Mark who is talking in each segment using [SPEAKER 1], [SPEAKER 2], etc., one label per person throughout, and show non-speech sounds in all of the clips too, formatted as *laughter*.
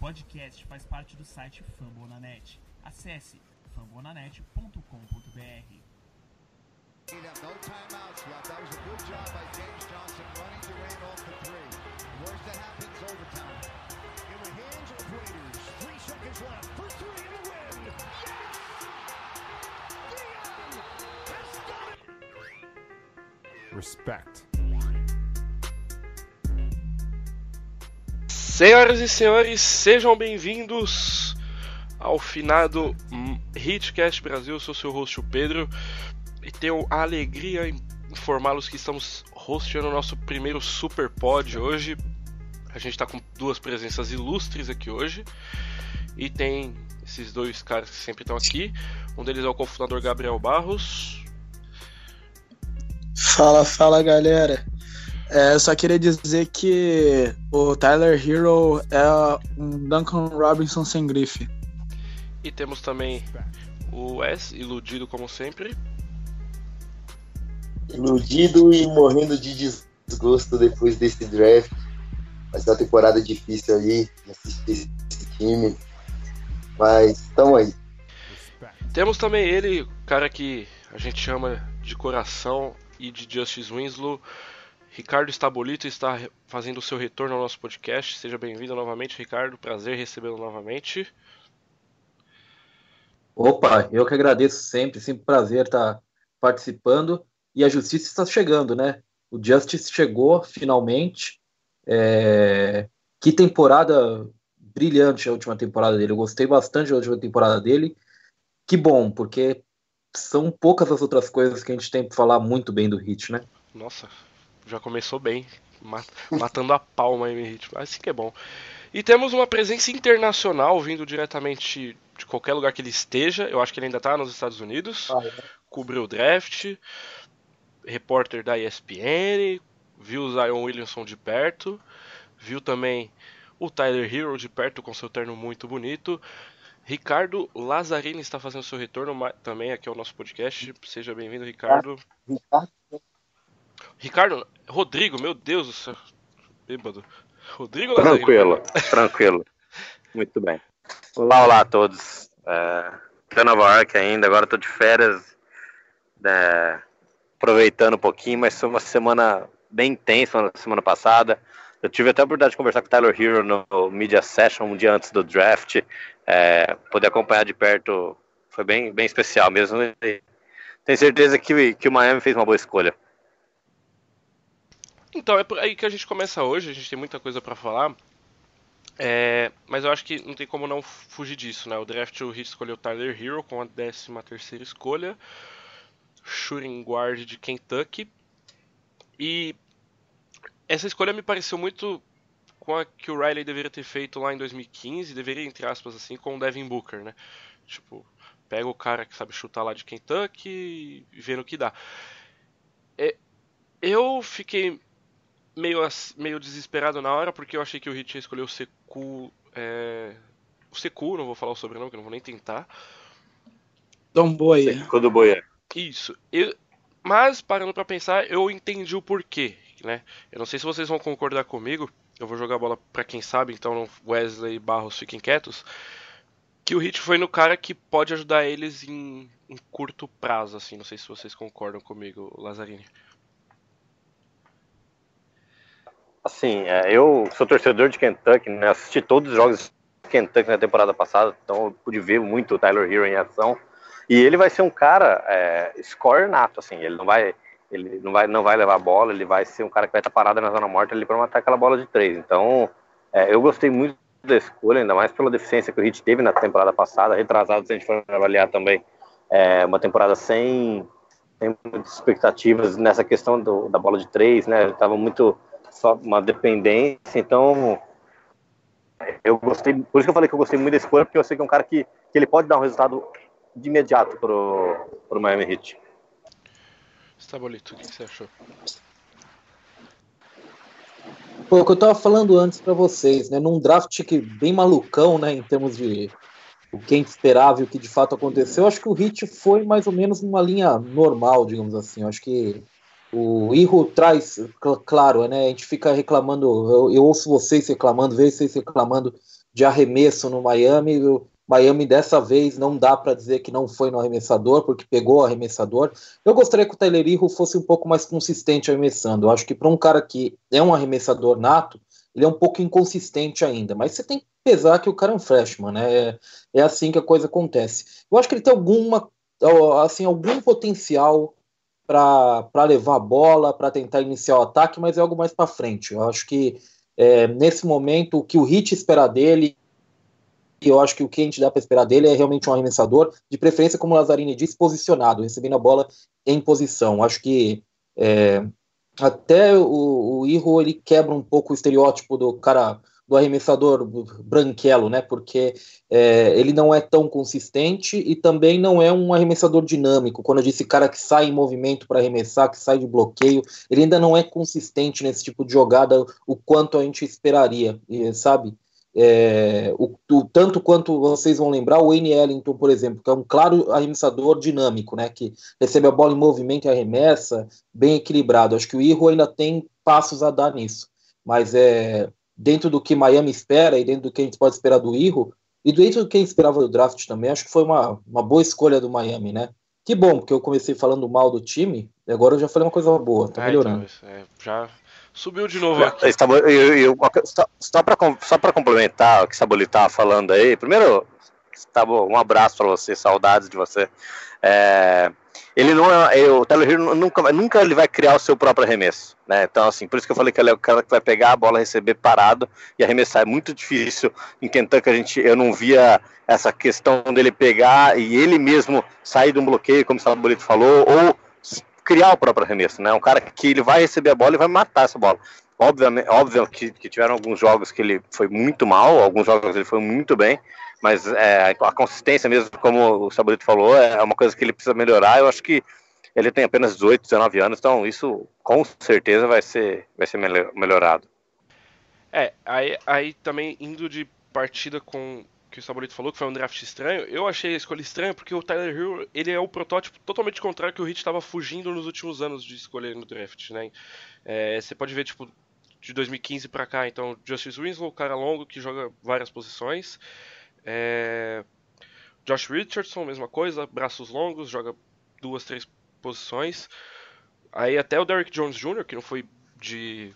[SPEAKER 1] podcast faz parte do site Fambonanet. Acesse fambonanet.com.br.
[SPEAKER 2] No timeouts left. That was a good job by James Johnson running Durant off the three. Worst that happens, overtime.
[SPEAKER 3] In the hands of Raiders. Three seconds left. For three in the win. Yes! Dion has done it!
[SPEAKER 4] Respect.
[SPEAKER 5] Senhoras e senhores, sejam bem-vindos ao finado Hitcast Brasil. Eu sou seu host, o Pedro, e tenho a alegria em informá-los que estamos hosteando o nosso primeiro Super Pod hoje. A gente está com duas presenças ilustres aqui hoje, e tem esses dois caras que sempre estão aqui. Um deles é o cofundador Gabriel Barros.
[SPEAKER 6] Fala, fala galera. É, só queria dizer que o Tyler Hero é um Duncan Robinson sem grife.
[SPEAKER 5] E temos também o Wes, iludido como sempre.
[SPEAKER 7] Iludido e morrendo de desgosto depois desse draft. Vai ser uma temporada difícil aí de assistir esse time. Mas estamos aí.
[SPEAKER 5] Temos também ele, o cara que a gente chama de coração e de Justice Winslow. Ricardo Stabolito está fazendo o seu retorno ao nosso podcast. Seja bem-vindo novamente, Ricardo. Prazer recebê-lo novamente.
[SPEAKER 8] Opa, eu que agradeço sempre, sempre prazer estar participando. E a justiça está chegando, né? O Justice chegou finalmente. É... Que temporada brilhante a última temporada dele. Eu gostei bastante da última temporada dele. Que bom, porque são poucas as outras coisas que a gente tem para falar muito bem do Hit, né?
[SPEAKER 5] Nossa, já começou bem, matando a palma aí, Hit. Assim que é bom. E temos uma presença internacional vindo diretamente de qualquer lugar que ele esteja. Eu acho que ele ainda está nos Estados Unidos.
[SPEAKER 6] Ah, é.
[SPEAKER 5] Cobriu o draft. Repórter da ESPN. Viu o Zion Williamson de perto. Viu também o Tyler Hero de perto com seu terno muito bonito. Ricardo Lazzarini está fazendo seu retorno também aqui ao nosso podcast. Seja bem-vindo, Ricardo. Ricardo, Rodrigo, meu Deus do céu. Bêbado. Rodrigo.
[SPEAKER 9] Tranquilo, tranquilo. Muito bem. Olá, olá a todos. É, tô em Nova York ainda, agora tô de férias. é, aproveitando um pouquinho, mas foi uma semana bem intensa na semana passada. Eu tive até a oportunidade de conversar com o Tyler Hero no Media Session um dia antes do draft. É, poder acompanhar de perto foi bem, bem especial mesmo. E tenho certeza que, que o Miami fez uma boa escolha.
[SPEAKER 5] Então, é por aí que a gente começa hoje, a gente tem muita coisa para falar. É, mas eu acho que não tem como não fugir disso, né? O draft o Heat escolheu Tyler Hero com a 13 terceira escolha, shooting guard de Kentucky. E essa escolha me pareceu muito com a que o Riley deveria ter feito lá em 2015, deveria entre aspas assim, com o Devin Booker, né? Tipo, pega o cara que sabe chutar lá de Kentucky e vê no que dá. É, eu fiquei meio, meio desesperado na hora, porque eu achei que o Hit ia escolher o Seku. É... O Seku, não vou falar o sobrenome, que eu não vou nem tentar.
[SPEAKER 6] Dom Boia.
[SPEAKER 9] Quando boia.
[SPEAKER 5] Isso. Eu... Mas, parando pra pensar, eu entendi o porquê, né? Eu não sei se vocês vão concordar comigo, eu vou jogar a bola pra quem sabe, então Wesley e Barros fiquem quietos. Que o Hit foi no cara que pode ajudar eles em, em curto prazo, assim. Não sei se vocês concordam comigo, Lazzarini.
[SPEAKER 9] Assim, é, eu sou torcedor de Kentucky, né? Assisti todos os jogos de Kentucky na temporada passada, então eu pude ver muito o Tyler Hero em ação. E ele vai ser um cara é, nato, assim, ele não vai ele não vai não vai levar a bola, ele vai ser um cara que vai estar parado na zona morta ali para matar aquela bola de três. Então, é, eu gostei muito da escolha, ainda mais pela deficiência que o Heat teve na temporada passada, retrasado se a gente for avaliar também, é, uma temporada sem, sem muitas expectativas nessa questão do, da bola de três, né? Ele estava muito só uma dependência, então eu gostei, por isso que eu falei que eu gostei muito da escolha, porque eu sei que é um cara que, que ele pode dar um resultado de imediato pro, pro Miami Heat.
[SPEAKER 5] Stabolito, o que você achou?
[SPEAKER 8] Pô, o que eu tava falando antes para vocês, né? Num draft que bem malucão, né? Em termos de o que a gente esperava e o que de fato aconteceu, acho que o Hit foi mais ou menos numa linha normal, digamos assim. Eu acho que o Irro traz, claro, né? A gente fica reclamando, eu, eu ouço vocês reclamando, vejo vocês reclamando de arremesso no Miami. O Miami dessa vez não dá para dizer que não foi no arremessador, porque pegou o arremessador. Eu gostaria que o Tyler Irro fosse um pouco mais consistente arremessando. Eu acho que para um cara que é um arremessador nato, ele é um pouco inconsistente ainda. Mas você tem que pesar que o cara é um freshman, né? É, é assim que a coisa acontece. Eu acho que ele tem alguma, assim, algum potencial para levar a bola, para tentar iniciar o ataque, mas é algo mais para frente. Eu acho que é, nesse momento o que o Hit espera dele, e eu acho que o que a gente dá para esperar dele é realmente um arremessador, de preferência, como o Lazzarini disse, posicionado, recebendo a bola em posição. Acho que é, até o, o Irro ele quebra um pouco o estereótipo do cara do arremessador branquelo, né? Porque é, ele não é tão consistente e também não é um arremessador dinâmico. Quando eu disse cara que sai em movimento para arremessar, que sai de bloqueio, ele ainda não é consistente nesse tipo de jogada o quanto a gente esperaria, sabe? É, o, o, tanto quanto vocês vão lembrar, o Wayne Ellington, por exemplo, que é um claro arremessador dinâmico, né? Que recebe a bola em movimento e arremessa, bem equilibrado. Acho que o Irro ainda tem passos a dar nisso. Mas é, dentro do que Miami espera e dentro do que a gente pode esperar do Irro, e dentro do que a gente esperava do draft também, acho que foi uma, uma boa escolha do Miami, né? Que bom, porque eu comecei falando mal do time, e agora eu já falei uma coisa boa, tá melhorando.
[SPEAKER 5] Então, é, já subiu de novo aqui.
[SPEAKER 9] Eu, eu, só só para só complementar o que Saboli estava falando aí, primeiro, tá bom, um abraço para você, saudades de você. É, ele não é, o Tyler Hero nunca, nunca ele vai criar o seu próprio arremesso, né? Então assim, por isso que eu falei que ele é o cara que vai pegar a bola, receber parado e arremessar. É muito difícil. Em Kentucky a gente, eu não via essa questão dele pegar e ele mesmo sair de um bloqueio, como o Sabolito falou, ou criar o próprio arremesso, né? Um cara que ele vai receber a bola e vai matar essa bola. Obviamente, óbvio que, que tiveram alguns jogos que ele foi muito mal, alguns jogos ele foi muito bem, mas é, a consistência mesmo, como o Saborito falou, é uma coisa que ele precisa melhorar. Eu acho que ele tem apenas 18, 19 anos, então isso com certeza vai ser, vai ser melhorado.
[SPEAKER 5] É, aí, aí também indo de partida com que o Saborito falou, que foi um draft estranho, eu achei a escolha estranha porque o Tyler Hill, ele é o protótipo totalmente contrário que o Hit estava fugindo nos últimos anos de escolher no draft, né? É, você pode ver, tipo, de 2015 para cá, então, Justice Winslow, cara longo que joga várias posições, é... Josh Richardson, mesma coisa, braços longos, joga duas, três posições. Aí até o Derrick Jones Jr., que não foi de,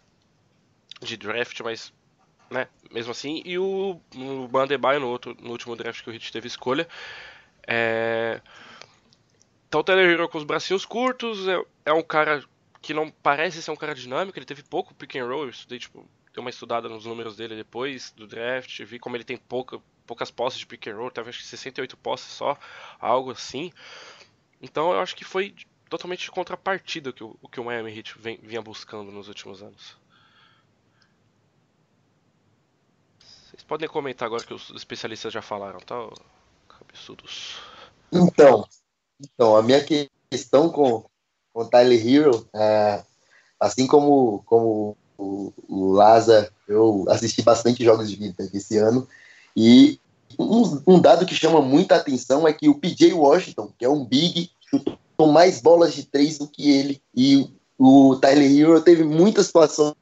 [SPEAKER 5] de draft, mas né, mesmo assim. E o, o Bandebaio no, no último draft que o Hit teve escolha. É... Então o Taylor Hero com os bracinhos curtos, é, é um cara que não parece ser um cara dinâmico, ele teve pouco pick and roll, eu estudei, tipo, dei uma estudada nos números dele depois do draft, vi como ele tem pouca, poucas posses de pick and roll, talvez 68 posses só, algo assim. Então eu acho que foi totalmente contrapartida que o, que o Miami Heat vem, vinha buscando nos últimos anos. Vocês podem comentar agora que os especialistas já falaram, tá? Cabeçudos.
[SPEAKER 7] Então, então a minha questão com, com o Tyler Hero, é, assim como, como o, o Laza, eu assisti bastante jogos de vida esse ano, e um, um, dado que chama muita atenção é que o PJ Washington, que é um big, chutou mais bolas de três do que ele. E o Tyler Hero teve muitas situações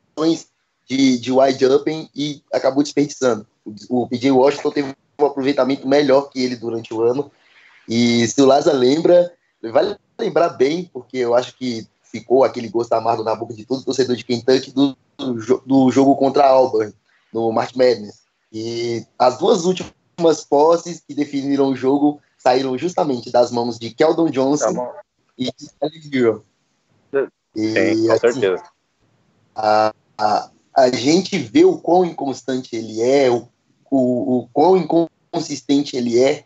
[SPEAKER 7] de, de wide open e acabou desperdiçando. O, o PJ Washington teve um aproveitamento melhor que ele durante o ano. E se o Laza lembra, vai lembrar bem, porque eu acho que ficou aquele gosto amargo na boca de todo torcedor de Kentucky do, do, do jogo contra a Auburn, no March Madness. E as duas últimas posses que definiram o jogo saíram justamente das mãos de Keldon Johnson tá e de Hero.
[SPEAKER 9] E, Sim, com assim, certeza.
[SPEAKER 7] A, a, a gente vê o quão inconstante ele é, o, o, o quão inconsistente ele é,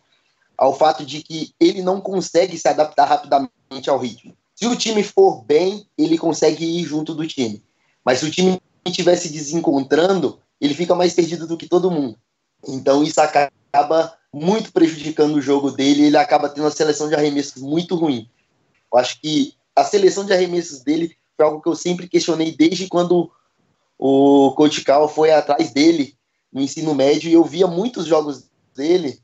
[SPEAKER 7] ao fato de que ele não consegue se adaptar rapidamente ao ritmo. Se o time for bem, ele consegue ir junto do time. Mas se o time estiver se desencontrando, ele fica mais perdido do que todo mundo. Então isso acaba muito prejudicando o jogo dele, ele acaba tendo uma seleção de arremessos muito ruim. Eu acho que a seleção de arremessos dele foi algo que eu sempre questionei desde quando o Coach Cal foi atrás dele no ensino médio e eu via muitos jogos dele,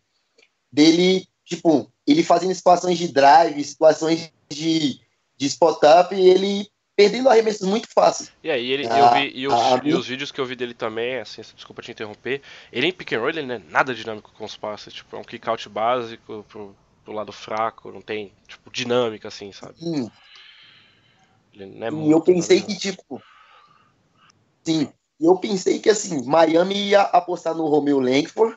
[SPEAKER 7] dele, tipo, ele fazendo situações de drive, situações de, de spot-up e ele perdendo arremessos muito fáceis.
[SPEAKER 5] E aí, ele,
[SPEAKER 7] Ah,
[SPEAKER 5] eu vi, e, os,
[SPEAKER 7] ah,
[SPEAKER 5] e os vídeos que eu vi dele também, assim, desculpa te interromper, ele em pick and roll ele não é nada dinâmico com os passes, tipo, é um kick out básico pro, pro lado fraco, não tem, tipo, dinâmica, assim, sabe?
[SPEAKER 7] Sim,
[SPEAKER 5] Ele não é
[SPEAKER 7] e eu pensei que, tipo. Sim, eu pensei que, assim, Miami ia apostar no Romeo Langford,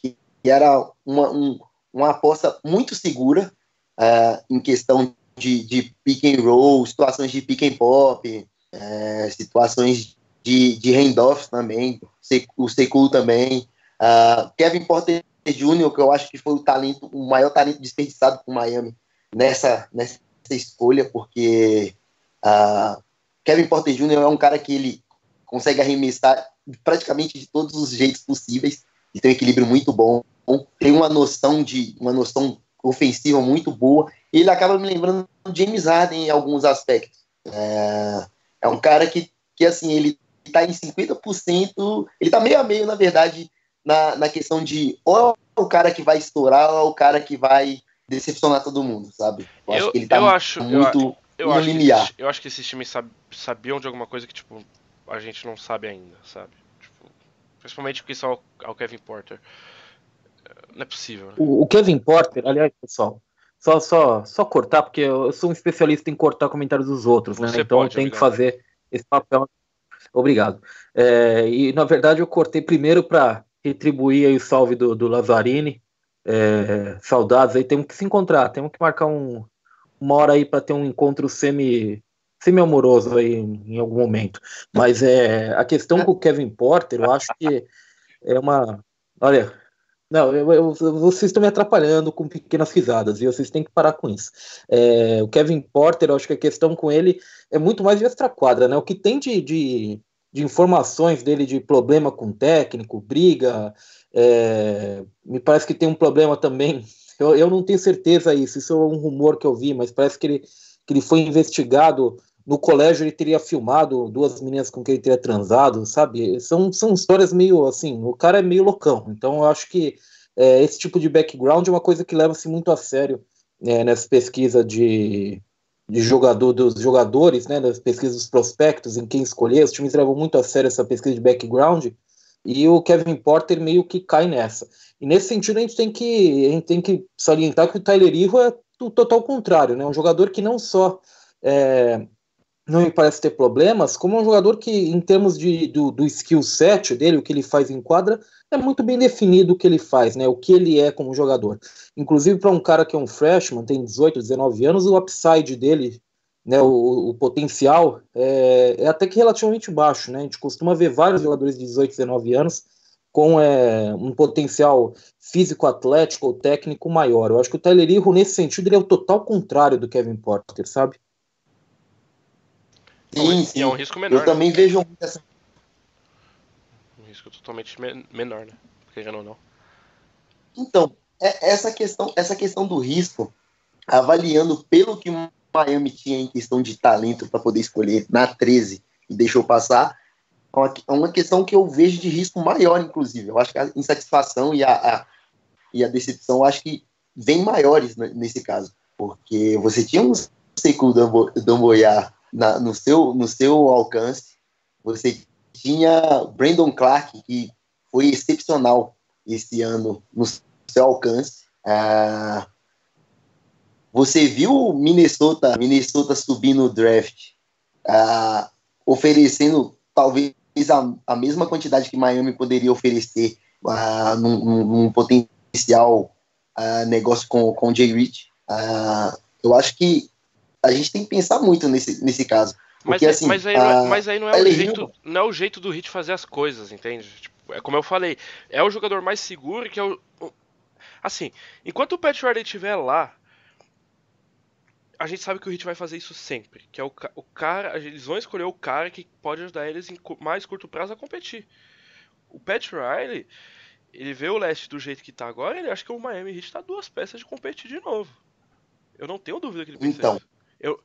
[SPEAKER 7] que era uma, um- uma aposta muito segura ah, em questão de, de pick and roll, situações de pick and pop, eh, situações de, de handoffs também, o Secu também. Ah, Kevin Porter Jr., que eu acho que foi o talento, o maior talento desperdiçado por Miami nessa, nessa escolha, porque ah, Kevin Porter Jr. é um cara que ele consegue arremessar praticamente de todos os jeitos possíveis e tem um equilíbrio muito bom, tem uma noção de uma noção ofensiva muito boa ele acaba me lembrando do James Harden em alguns aspectos. É, é um cara que, que assim ele está em 50%, ele está meio a meio na verdade na, na questão de ou é o cara que vai estourar ou é o cara que vai decepcionar todo mundo, sabe? Eu, acho
[SPEAKER 5] Eu-
[SPEAKER 7] que ele tá
[SPEAKER 5] eu acho- eu
[SPEAKER 7] muito
[SPEAKER 5] Eu
[SPEAKER 7] no
[SPEAKER 5] acho, que
[SPEAKER 7] limiar.
[SPEAKER 5] eu acho que esses times sab- sabiam de alguma coisa que, tipo, a gente não sabe ainda, sabe? Tipo, principalmente porque só é o Kevin Porter. Não é possível, né?
[SPEAKER 8] O, o Kevin Porter, aliás, pessoal, só, só, só cortar, porque eu sou um especialista em cortar comentários dos outros, né? Então
[SPEAKER 5] pode,
[SPEAKER 8] eu tenho que fazer esse papel. Obrigado. É, e na verdade eu cortei primeiro para retribuir aí o salve do, do Lazzarini. É, saudades aí, temos que se encontrar, temos que marcar um, uma hora aí para ter um encontro semi semi-amoroso aí em, em algum momento. Mas é a questão com o Kevin Porter, eu acho que é uma. Olha, não, eu- eu- vocês estão me atrapalhando com pequenas risadas e vocês têm que parar com isso. É, o Kevin Porter, eu acho que a questão com ele é muito mais de extra-quadra, né? O que tem de, de, de informações dele de problema com técnico, briga, é, me parece que tem um problema também. *laughs* Eu, eu não tenho certeza isso, isso é um rumor que eu vi, mas parece que ele, que ele foi investigado. No colégio ele teria filmado duas meninas com quem ele teria transado, sabe? São, são histórias meio assim, o cara é meio loucão. Então eu acho que é, esse tipo de background é uma coisa que leva-se muito a sério é, nessa pesquisa de, de jogador dos jogadores, né, nas pesquisas dos prospectos, em quem escolher. Os times levam muito a sério essa pesquisa de background e o Kevin Porter meio que cai nessa. E nesse sentido a gente tem que a gente tem que salientar que o Tyler Hero é o total contrário, né? Um jogador que não só é, não me parece ter problemas, como é um jogador que, em termos de, do, do skill set dele, o que ele faz em quadra, é muito bem definido o que ele faz, né? O que ele é como jogador. Inclusive, para um cara que é um freshman, tem 18, 19 anos, o upside dele, né, o, o potencial, é, é até que relativamente baixo, né? A gente costuma ver vários jogadores de 18, 19 anos com é, um potencial físico, atlético ou técnico maior. Eu acho que o Tyler Hero, nesse sentido, ele é o total contrário do Kevin Porter, sabe?
[SPEAKER 7] Sim,
[SPEAKER 5] E
[SPEAKER 7] sim.
[SPEAKER 5] é um risco menor.
[SPEAKER 7] Eu
[SPEAKER 5] né?
[SPEAKER 7] também vejo muito essa.
[SPEAKER 5] Um risco totalmente men- menor, né? Querendo ou não.
[SPEAKER 7] Então, é- essa questão, essa questão do risco, avaliando pelo que o Miami tinha em questão de talento para poder escolher na 13 e deixou passar, é uma, é uma questão que eu vejo de risco maior, inclusive. Eu acho que a insatisfação e a, a- e a decepção, acho que vem maiores ne- nesse caso. Porque você tinha um Sekou Damboyar na- no, seu, no seu alcance, você tinha Brandon Clark, que foi excepcional esse ano no seu alcance. Ah, você viu Minnesota, Minnesota subir no draft, ah, oferecendo talvez a, a mesma quantidade que Miami poderia oferecer ah, num, num- potencial ah, negócio com, com o Jay Rich. Eu acho que a gente tem que pensar muito nesse, nesse caso.
[SPEAKER 5] Mas,
[SPEAKER 7] Porque,
[SPEAKER 5] aí-
[SPEAKER 7] assim,
[SPEAKER 5] mas aí, não é,
[SPEAKER 7] a-
[SPEAKER 5] mas aí não é o jeito, não é o jeito do Hit fazer as coisas, entende? Tipo, é como eu falei, é o jogador mais seguro que é o, assim, enquanto o Pat Riley estiver lá, a gente sabe que o Hit vai fazer isso sempre, que é o, o cara, eles vão escolher o cara que pode ajudar eles em mais curto prazo a competir. O Pat Riley, ele vê o leste do jeito que tá agora, ele acha que o Miami Heat tá duas peças de competir de novo. Eu não tenho dúvida que ele pensa
[SPEAKER 7] Então,
[SPEAKER 5] isso. Eu,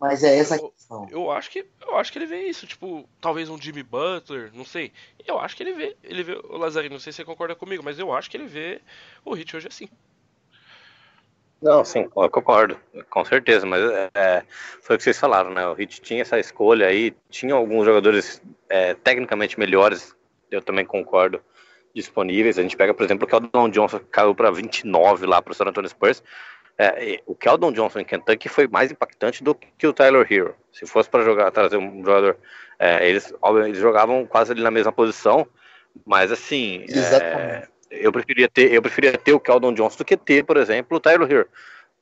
[SPEAKER 7] Mas é essa a
[SPEAKER 5] Eu-
[SPEAKER 7] questão.
[SPEAKER 5] eu acho que eu acho que ele vê isso, tipo, talvez um Jimmy Butler, não sei. Eu acho que ele vê, ele vê o Lazarino, não sei se você concorda comigo, mas eu acho que ele vê o Hit hoje assim.
[SPEAKER 9] Não, sim, eu concordo, com certeza, mas é, foi o que vocês falaram, né? O Hit tinha essa escolha aí, tinha alguns jogadores é, tecnicamente melhores, eu também concordo, disponíveis. A gente pega, por exemplo, o Keldon Johnson que caiu para 29 lá para o San Antonio Spurs. É, o Keldon Johnson em Kentucky foi mais impactante do que o Tyler Hero. Se fosse para jogar, trazer um jogador, é, eles, eles jogavam quase ali na mesma posição, mas assim, é, eu preferia ter, eu preferia ter o Keldon Johnson do que ter, por exemplo, o Tyler Hero.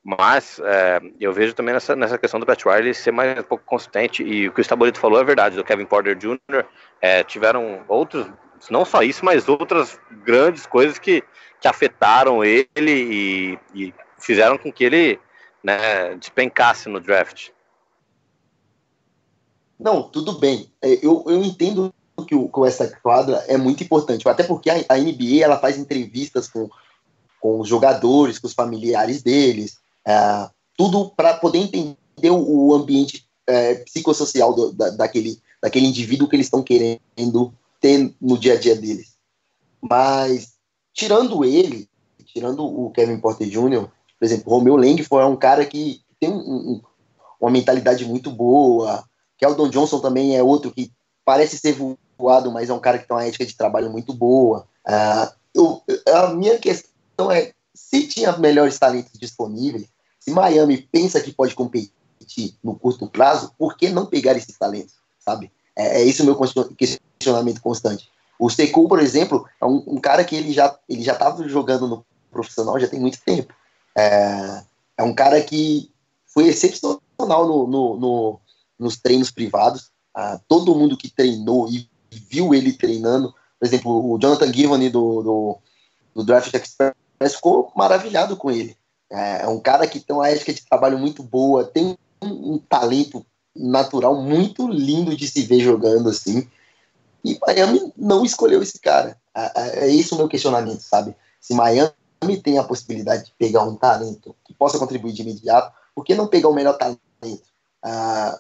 [SPEAKER 9] Mas é, eu vejo também nessa, nessa questão do Pat Riley ser mais um pouco consistente. E o que o Estabolito falou é verdade, do Kevin Porter Jr. É, tiveram outros, não só isso, mas outras grandes coisas que, que afetaram ele e, e fizeram com que ele né, despencasse no draft.
[SPEAKER 7] Não, tudo bem. É, eu, eu entendo que, o, que essa quadra é muito importante, até porque a, a NBA ela faz entrevistas com, com os jogadores, com os familiares deles, é, tudo para poder entender o, o ambiente é, psicossocial do, da, daquele, daquele indivíduo que eles estão querendo ter no dia a dia deles. Mas, tirando ele, tirando o Kevin Porter Jr., por exemplo, o Romeu Langford é um cara que tem um, um, uma mentalidade muito boa. Keldon Johnson também é outro que parece ser voado, mas é um cara que tem uma ética de trabalho muito boa. Uh, eu, a minha questão é se tinha melhores talentos disponíveis, se Miami pensa que pode competir no curto prazo, por que não pegar esses talentos, sabe? É, é esse o meu questionamento constante. O Sekou, por exemplo, é um, um, cara que ele já ele já estava jogando no profissional já tem muito tempo. É, é um cara que foi excepcional no, no, no nos treinos privados. Ah, todo mundo que treinou e viu ele treinando, por exemplo, o Jonathan Givony do, do, do Draft Express ficou maravilhado com ele. É, é um cara que tem uma ética de trabalho muito boa, tem um, um talento natural muito lindo de se ver jogando assim. E Miami não escolheu esse cara. É, é, é esse o meu questionamento, sabe? Se Miami tem a possibilidade de pegar um talento que possa contribuir de imediato, por que não pegar o melhor talento? Uh,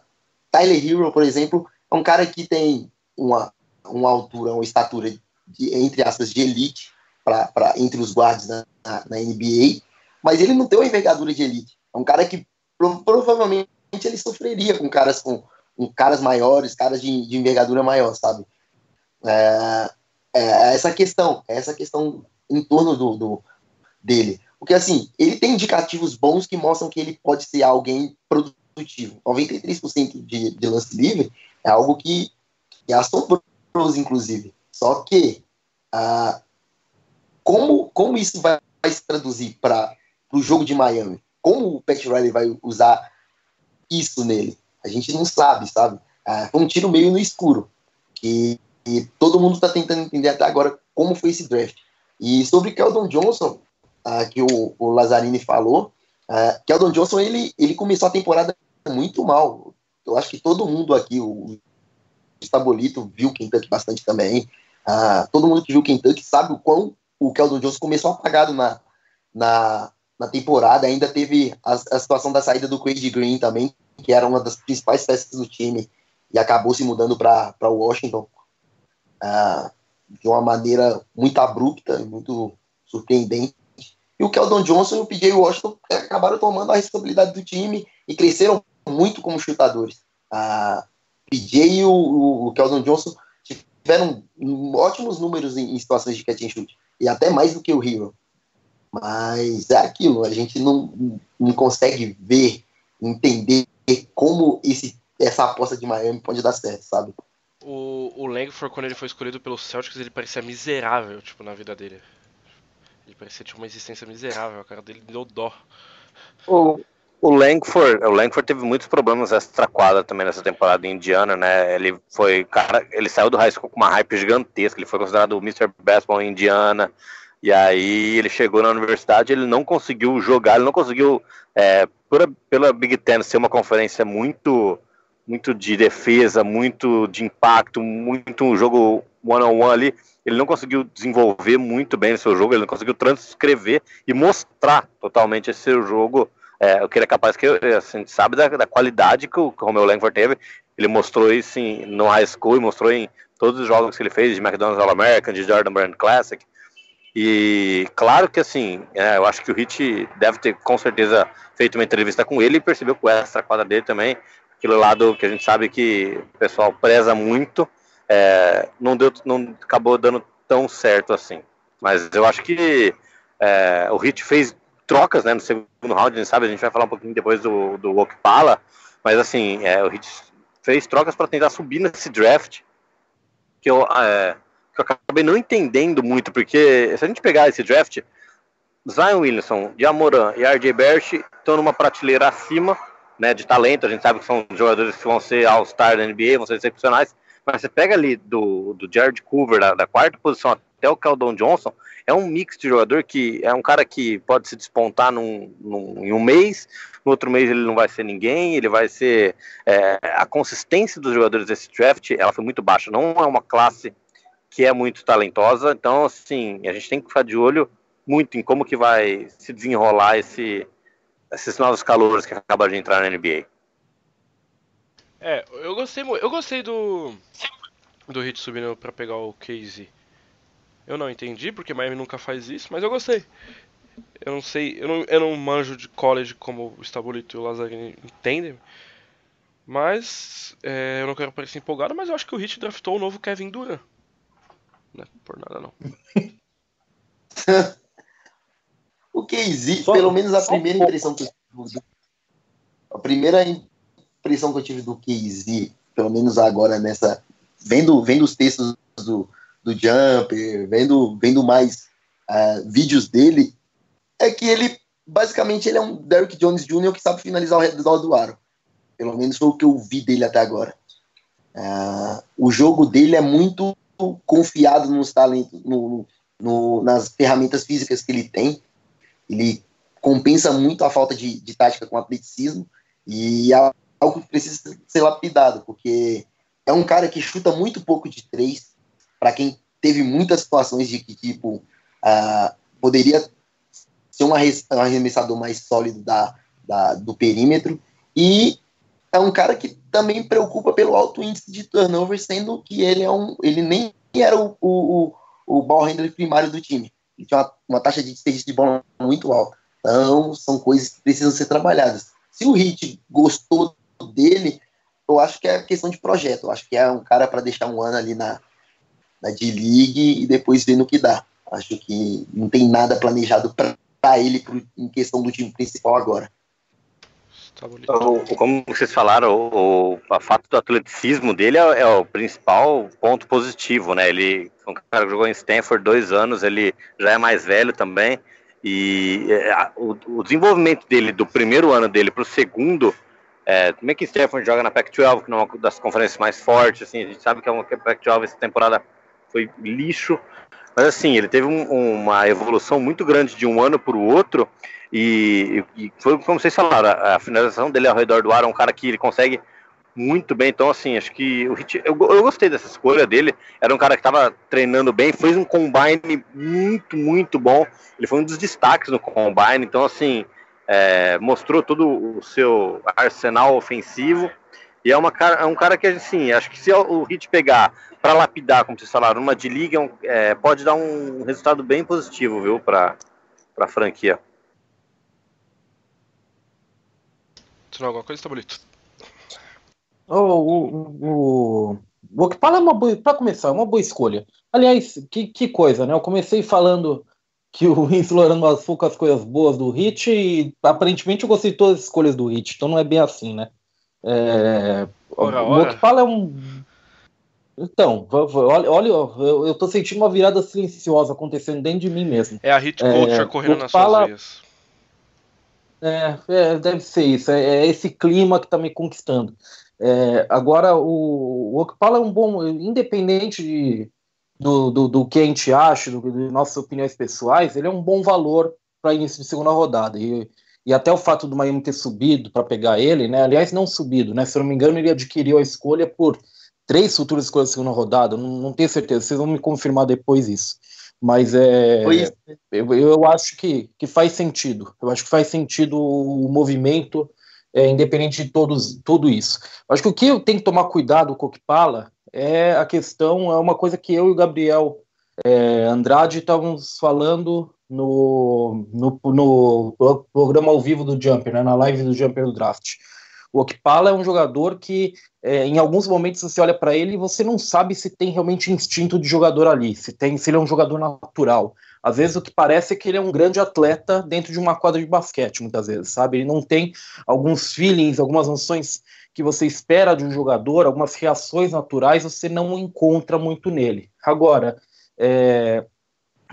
[SPEAKER 7] Tyler Hero, por exemplo, é um cara que tem uma, uma altura, uma estatura, de, entre aspas, de elite pra, pra, entre os guardas na, na, na, NBA, mas ele não tem uma envergadura de elite. É um cara que pro, provavelmente ele sofreria com caras com, com caras maiores, caras de, de envergadura maior, sabe? É, é, é essa questão, é essa questão em torno do, do, dele. Porque assim, ele tem indicativos bons que mostram que ele pode ser alguém produtivo. 93% de, de lance livre é algo que, que é assombroso inclusive. Só que ah, como, como isso vai, vai se traduzir para o jogo de Miami? Como o Pat Riley vai usar isso nele? A gente não sabe, sabe? Ah, foi um tiro meio no escuro. E, e todo mundo está tentando entender até agora como foi esse draft. E sobre Keldon Johnson, ah, que o, o Lazzarini falou, ah, Keldon Johnson ele, ele começou a temporada muito mal. Eu acho que todo mundo aqui, o Estabolito viu Kentucky bastante também. Ah, todo mundo que viu Kentucky sabe o quão o Keldon Johnson começou apagado na, na, na temporada. Ainda teve a, a situação da saída do Craig Green também, que era uma das principais peças do time e acabou se mudando para Washington ah, de uma maneira muito abrupta, muito surpreendente. E o Keldon Johnson e o PJ Washington acabaram tomando a responsabilidade do time e cresceram muito como chutadores. Ah, PJ e o, o, o Keldon Johnson tiveram ótimos números em, em, situações de catch and shoot, e até mais do que o Hero. Mas é aquilo, a gente não, não consegue ver, entender como esse, essa aposta de Miami pode dar certo, sabe?
[SPEAKER 5] O, o Langford, quando ele foi escolhido pelos Celtics, ele parecia miserável, tipo, na vida dele. Ele parecia ter uma existência miserável, a cara dele deu dó.
[SPEAKER 9] O, o Langford, o Langford teve muitos problemas extra quadra também nessa temporada em Indiana, né? Ele foi, cara, ele saiu do high school com uma hype gigantesca, ele foi considerado o Mr. Basketball em Indiana. E aí ele chegou na universidade, ele não conseguiu jogar, ele não conseguiu, é, por, pela Big Ten ser uma conferência muito, muito de defesa, muito de impacto, muito um jogo one-on-one -on -one ali, ele não conseguiu desenvolver muito bem o seu jogo, ele não conseguiu transcrever e mostrar totalmente esse seu jogo é, o que ele é capaz que assim, a gente sabe da, da qualidade que o, que o Romeo Langford teve. Ele mostrou isso em, no high school e mostrou em todos os jogos que ele fez de McDonald's All American, de Jordan Brand Classic. E claro que assim, é, eu acho que o Hit deve ter com certeza feito uma entrevista com ele e percebeu que o extra quadra dele também, aquele lado que a gente sabe que o pessoal preza muito, é, não deu, não acabou dando tão certo assim. Mas eu acho que é, o Hit fez trocas né, no segundo round, a gente sabe, a gente vai falar um pouquinho depois do, do Okpala, mas assim, é, o Hit fez trocas para tentar subir nesse draft que eu, é, que eu acabei não entendendo muito, porque se a gente pegar esse draft, Zion Williamson, Jamoran e RJ Barrett estão numa prateleira acima né, de talento, a gente sabe que são jogadores que vão ser All-Star da NBA, vão ser excepcionais, mas você pega ali do, do Jared Coover, da, da quarta posição até o Caldon Johnson, é um mix de jogador que é um cara que pode se despontar num, num, em um mês, no outro mês ele não vai ser ninguém, ele vai ser. É, a consistência dos jogadores desse draft ela foi muito baixa, não é uma classe que é muito talentosa, então assim, a gente tem que ficar de olho muito em como que vai se desenrolar esse, esses novos calores que acabam de entrar na NBA.
[SPEAKER 5] É, eu gostei eu gostei do do Hit subindo para pegar o Casey. Eu não entendi porque Miami nunca faz isso, mas eu gostei. Eu não sei, eu não, eu não manjo de college como o Stabulito e o Lazzarini entendem. Mas é, eu não quero parecer empolgado, mas eu acho que o Hit draftou o novo Kevin Durant. Não é por nada não. *laughs*
[SPEAKER 7] o KZ, só, pelo menos a primeira um impressão que eu tive, a primeira impressão que eu tive do KZ, pelo menos agora nessa vendo vendo os textos do, do Jumper, vendo vendo mais uh, vídeos dele, é que ele basicamente ele é um Derrick Jones Jr. que sabe finalizar ao redor do aro. Pelo menos foi o que eu vi dele até agora. Uh, o jogo dele é muito confiado nos talentos, no, no, nas ferramentas físicas que ele tem. Ele compensa muito a falta de, de tática com atleticismo e é algo que precisa ser lapidado, porque é um cara que chuta muito pouco de três. Para quem teve muitas situações de que tipo uh, poderia ser um arremessador mais sólido da, da, do perímetro e é um cara que também preocupa pelo alto índice de turnover, sendo que ele é um ele nem era o, o, o ball handler primário do time. Ele tinha uma, uma taxa de desperdício de bola muito alta. Então, são coisas que precisam ser trabalhadas. Se o Hit gostou dele, eu acho que é questão de projeto. Eu acho que é um cara para deixar um ano ali na, na D-League e depois ver no que dá. Acho que não tem nada planejado para ele pro, em questão do time principal agora.
[SPEAKER 9] Tá então, como vocês falaram, o, o fato do atleticismo dele é, é, o principal ponto positivo, né? Ele um cara que jogou em Stanford dois anos, ele já é mais velho também. E é, o, o, desenvolvimento dele do primeiro ano dele para o segundo, é, como é que Stanford joga na Pac-12, que é uma das conferências mais fortes, assim, a gente sabe que é uma Pac-12 essa temporada foi lixo, mas assim, ele teve um, uma evolução muito grande de um ano para o outro, e, e, foi como vocês falaram, a, a, finalização dele ao redor do ar é um cara que ele consegue muito bem. Então, assim, acho que o Hit, eu, eu gostei dessa escolha dele. Era um cara que estava treinando bem, fez um combine muito, muito bom. Ele foi um dos destaques no combine. Então, assim, é, mostrou todo o seu arsenal ofensivo. E é, uma, é um cara que, assim, acho que se o Hit pegar para lapidar, como vocês falaram, uma de liga, é, pode dar um resultado bem positivo, viu, para a franquia.
[SPEAKER 5] Tirar alguma coisa, tá bonito.
[SPEAKER 8] O, o, o, o Okpala é uma boa, para começar, é uma boa escolha. Aliás, que, que coisa, né? Eu comecei falando que o Winslow era umas poucas coisas boas do Hit e aparentemente eu gostei de todas as escolhas do Hit, então não é bem assim, né? É, ora, o Okpala é um. Então, olha, olha eu, eu tô sentindo uma virada silenciosa acontecendo dentro de mim mesmo.
[SPEAKER 5] É a Hit Culture é, correndo nas suas veias.
[SPEAKER 8] É, é, deve ser isso. É, é, esse clima que está me conquistando. É, agora, o, o é um bom, independente de, do, do, do, que a gente acha, de nossas opiniões pessoais, ele é um bom valor para início de segunda rodada. E, e até o fato do Miami ter subido para pegar ele, né? Aliás, não subido, né? Se eu não me engano, ele adquiriu a escolha por três futuras escolhas de segunda rodada. Não, não tenho certeza, vocês vão me confirmar depois isso. Mas é, eu, eu acho que, que faz sentido. Eu acho que faz sentido o movimento, é, independente de todos, tudo isso. Eu acho que o que eu tenho que tomar cuidado com o que fala é a questão, é uma coisa que eu e o Gabriel é, Andrade estávamos falando no, no, no, programa ao vivo do Jumper, né, na live do Jumper do Draft. O Okpala é um jogador que, é, em alguns momentos, você olha para ele e você não sabe se tem realmente instinto de jogador ali, se, tem, se ele é um jogador natural. Às vezes o que parece é que ele é um grande atleta dentro de uma quadra de basquete, muitas vezes, sabe? Ele não tem alguns feelings, algumas noções que você espera de um jogador, algumas reações naturais, você não encontra muito nele. Agora, é,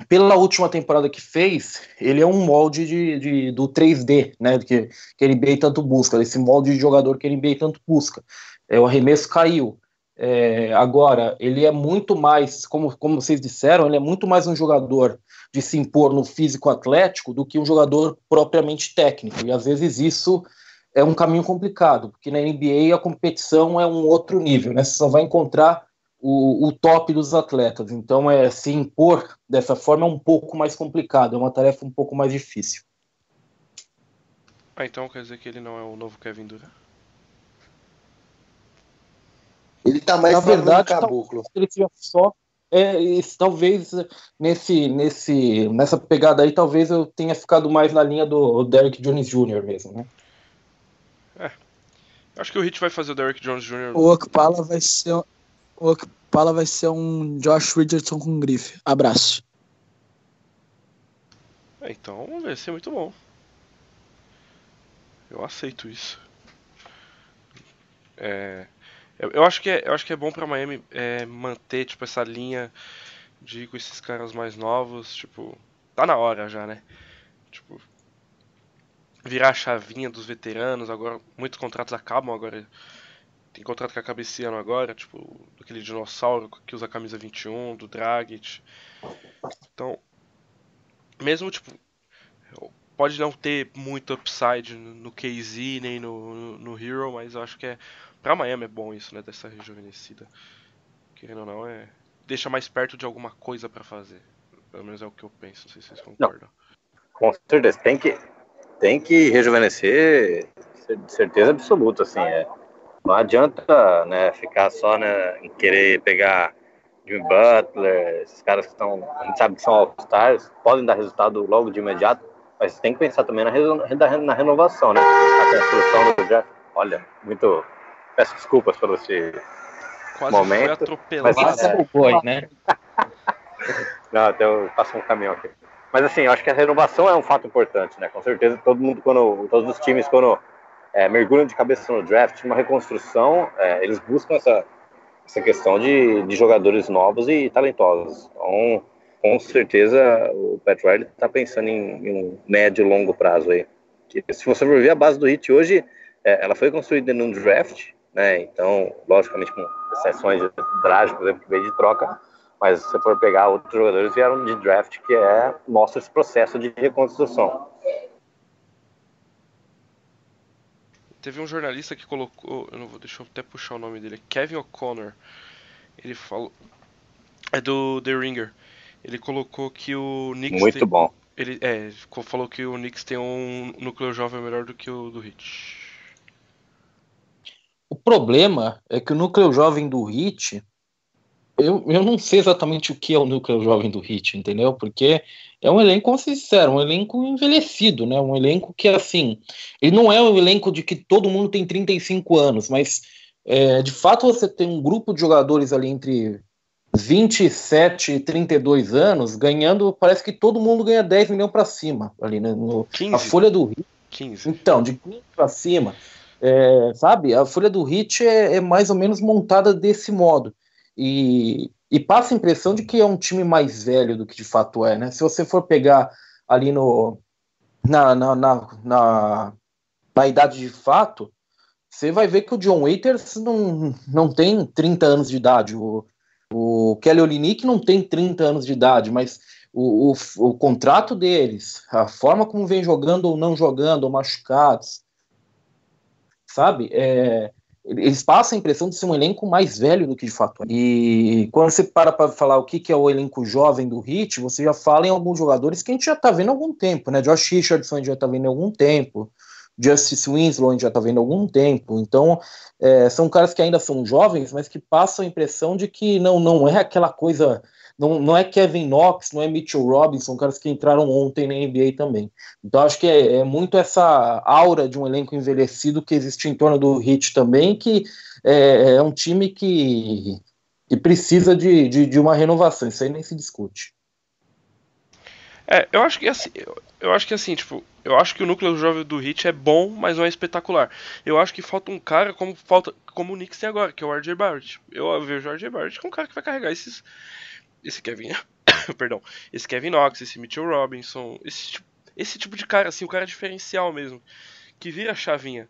[SPEAKER 8] pela última temporada que fez, ele é um molde de, de, do 3D, né, que, que a NBA tanto busca, esse molde de jogador que a NBA tanto busca. É, o arremesso caiu. É, agora, ele é muito mais, como, como vocês disseram, ele é muito mais um jogador de se impor no físico atlético do que um jogador propriamente técnico. E às vezes isso é um caminho complicado, porque na NBA a competição é um outro nível, né? Você só vai encontrar o, o, top dos atletas. Então, é se impor dessa forma é um pouco mais complicado, é uma tarefa um pouco mais difícil.
[SPEAKER 5] Ah, então quer dizer que ele não é o novo Kevin Durant?
[SPEAKER 7] Ele tá mais
[SPEAKER 8] na verdade,
[SPEAKER 7] caboclo.
[SPEAKER 8] Ele só é, talvez nesse, nesse, nessa pegada aí, talvez eu tenha ficado mais na linha do Derrick Jones Jr. mesmo, né?
[SPEAKER 5] É. Acho que o Hit vai fazer o Derrick Jones Jr.
[SPEAKER 6] O Okpala vai ser o Okpala vai ser um Josh Richardson com grife. Abraço.
[SPEAKER 5] É, então vai ser muito bom. Eu aceito isso. É, eu, eu, acho que é, eu acho que é bom para Miami é, manter tipo essa linha de com esses caras mais novos, tipo, tá na hora já, né? Tipo, virar a chavinha dos veteranos, agora muitos contratos acabam agora tem contrato que acaba esse ano agora, tipo, aquele dinossauro que usa a camisa 21, do Dragic. Então, mesmo, tipo, pode não ter muito upside no KZ nem no, no, no Hero, mas eu acho que é. Pra Miami é bom isso, né? Dessa rejuvenescida. Querendo ou não, é. Deixa mais perto de alguma coisa para fazer. Pelo menos é o que eu penso, não sei se vocês concordam.
[SPEAKER 9] Não. Com certeza, tem que, tem que rejuvenescer, certeza absoluta, assim. É não adianta né, ficar só né, em querer pegar Jimmy Butler, esses caras que estão, a gente sabe que são all-stars, podem dar resultado logo de imediato, mas tem que pensar também na, na renovação, né? A construção do draft. Olha, muito. Peço desculpas pelo esse
[SPEAKER 5] Quase
[SPEAKER 9] momento.
[SPEAKER 5] Mas,
[SPEAKER 8] é, foi, né? *laughs*
[SPEAKER 9] Não, até eu passo um caminhão aqui. Mas assim, eu acho que a renovação é um fato importante, né? Com certeza todo mundo, quando todos os times, quando é, mergulham de cabeça no draft, uma reconstrução, é, eles buscam essa, essa questão de, de jogadores novos e talentosos. Então, com certeza, o Pat Riley está pensando em, em, um médio e longo prazo aí. Que, se você for ver a base do Hit hoje, é, ela foi construída num draft, né? Então, logicamente, com exceções de por exemplo, que veio de troca, mas se você for pegar outros jogadores vieram de draft, que é mostra esse processo de reconstrução.
[SPEAKER 5] Teve um jornalista que colocou, eu não vou, deixa eu até puxar o nome dele, Kevin O'Connor. Ele falou, é do The Ringer. Ele colocou que o Knicks
[SPEAKER 9] muito
[SPEAKER 5] tem,
[SPEAKER 9] bom.
[SPEAKER 5] Ele é, falou que o Knicks tem um núcleo jovem melhor do que o do Heat.
[SPEAKER 8] O problema é que o núcleo jovem do Heat eu, eu não sei exatamente o que é o núcleo jovem do Hit, entendeu? Porque é um elenco, como vocês disseram, um elenco envelhecido, né? Um elenco que, assim, ele não é um elenco de que todo mundo tem 35 anos, mas é, de fato você tem um grupo de jogadores ali entre 27 e 32 anos ganhando, parece que todo mundo ganha 10 milhões para cima ali, né? No,
[SPEAKER 5] 15.
[SPEAKER 8] A folha do Hit.
[SPEAKER 5] 15.
[SPEAKER 8] Então, de 15 para cima. É, sabe, a folha do Hit é, é mais ou menos montada desse modo. E, e passa a impressão de que é um time mais velho do que de fato é, né? Se você for pegar ali no na, na, na, na, na idade de fato, você vai ver que o John Waiters não, não tem 30 anos de idade, o, o Kelly Olynyk não tem 30 anos de idade, mas o, o, o, contrato deles, a forma como vem jogando ou não jogando, ou machucados, sabe? É, eles passam a impressão de ser um elenco mais velho do que de fato é. E quando você para para falar o que, que é o elenco jovem do Heat, você já fala em alguns jogadores que a gente já está vendo há algum tempo, né? Josh Richardson já está vendo há algum tempo. Justice Winslow a gente já está vendo há algum tempo. Então, é, são caras que ainda são jovens, mas que passam a impressão de que não, não é aquela coisa. Não, não é Kevin Knox, não é Mitchell Robinson, caras que entraram ontem na NBA também. Então, acho que é, é muito essa aura de um elenco envelhecido que existe em torno do Heat também, que é, é um time que, que precisa de, de, de uma renovação. Isso aí nem se discute.
[SPEAKER 5] É, eu acho que assim, eu, eu, acho que assim, tipo, eu acho que o núcleo jovem do Hit é bom, mas não é espetacular. Eu acho que falta um cara como falta como o Knicks tem agora, que é o RJ Barrett. Eu vejo o RJ Barrett como um cara que vai carregar esses esse Kevin, *coughs* perdão, esse Kevin Knox, esse Mitchell Robinson, esse tipo, esse tipo de cara assim, o cara diferencial mesmo, que vira a chavinha.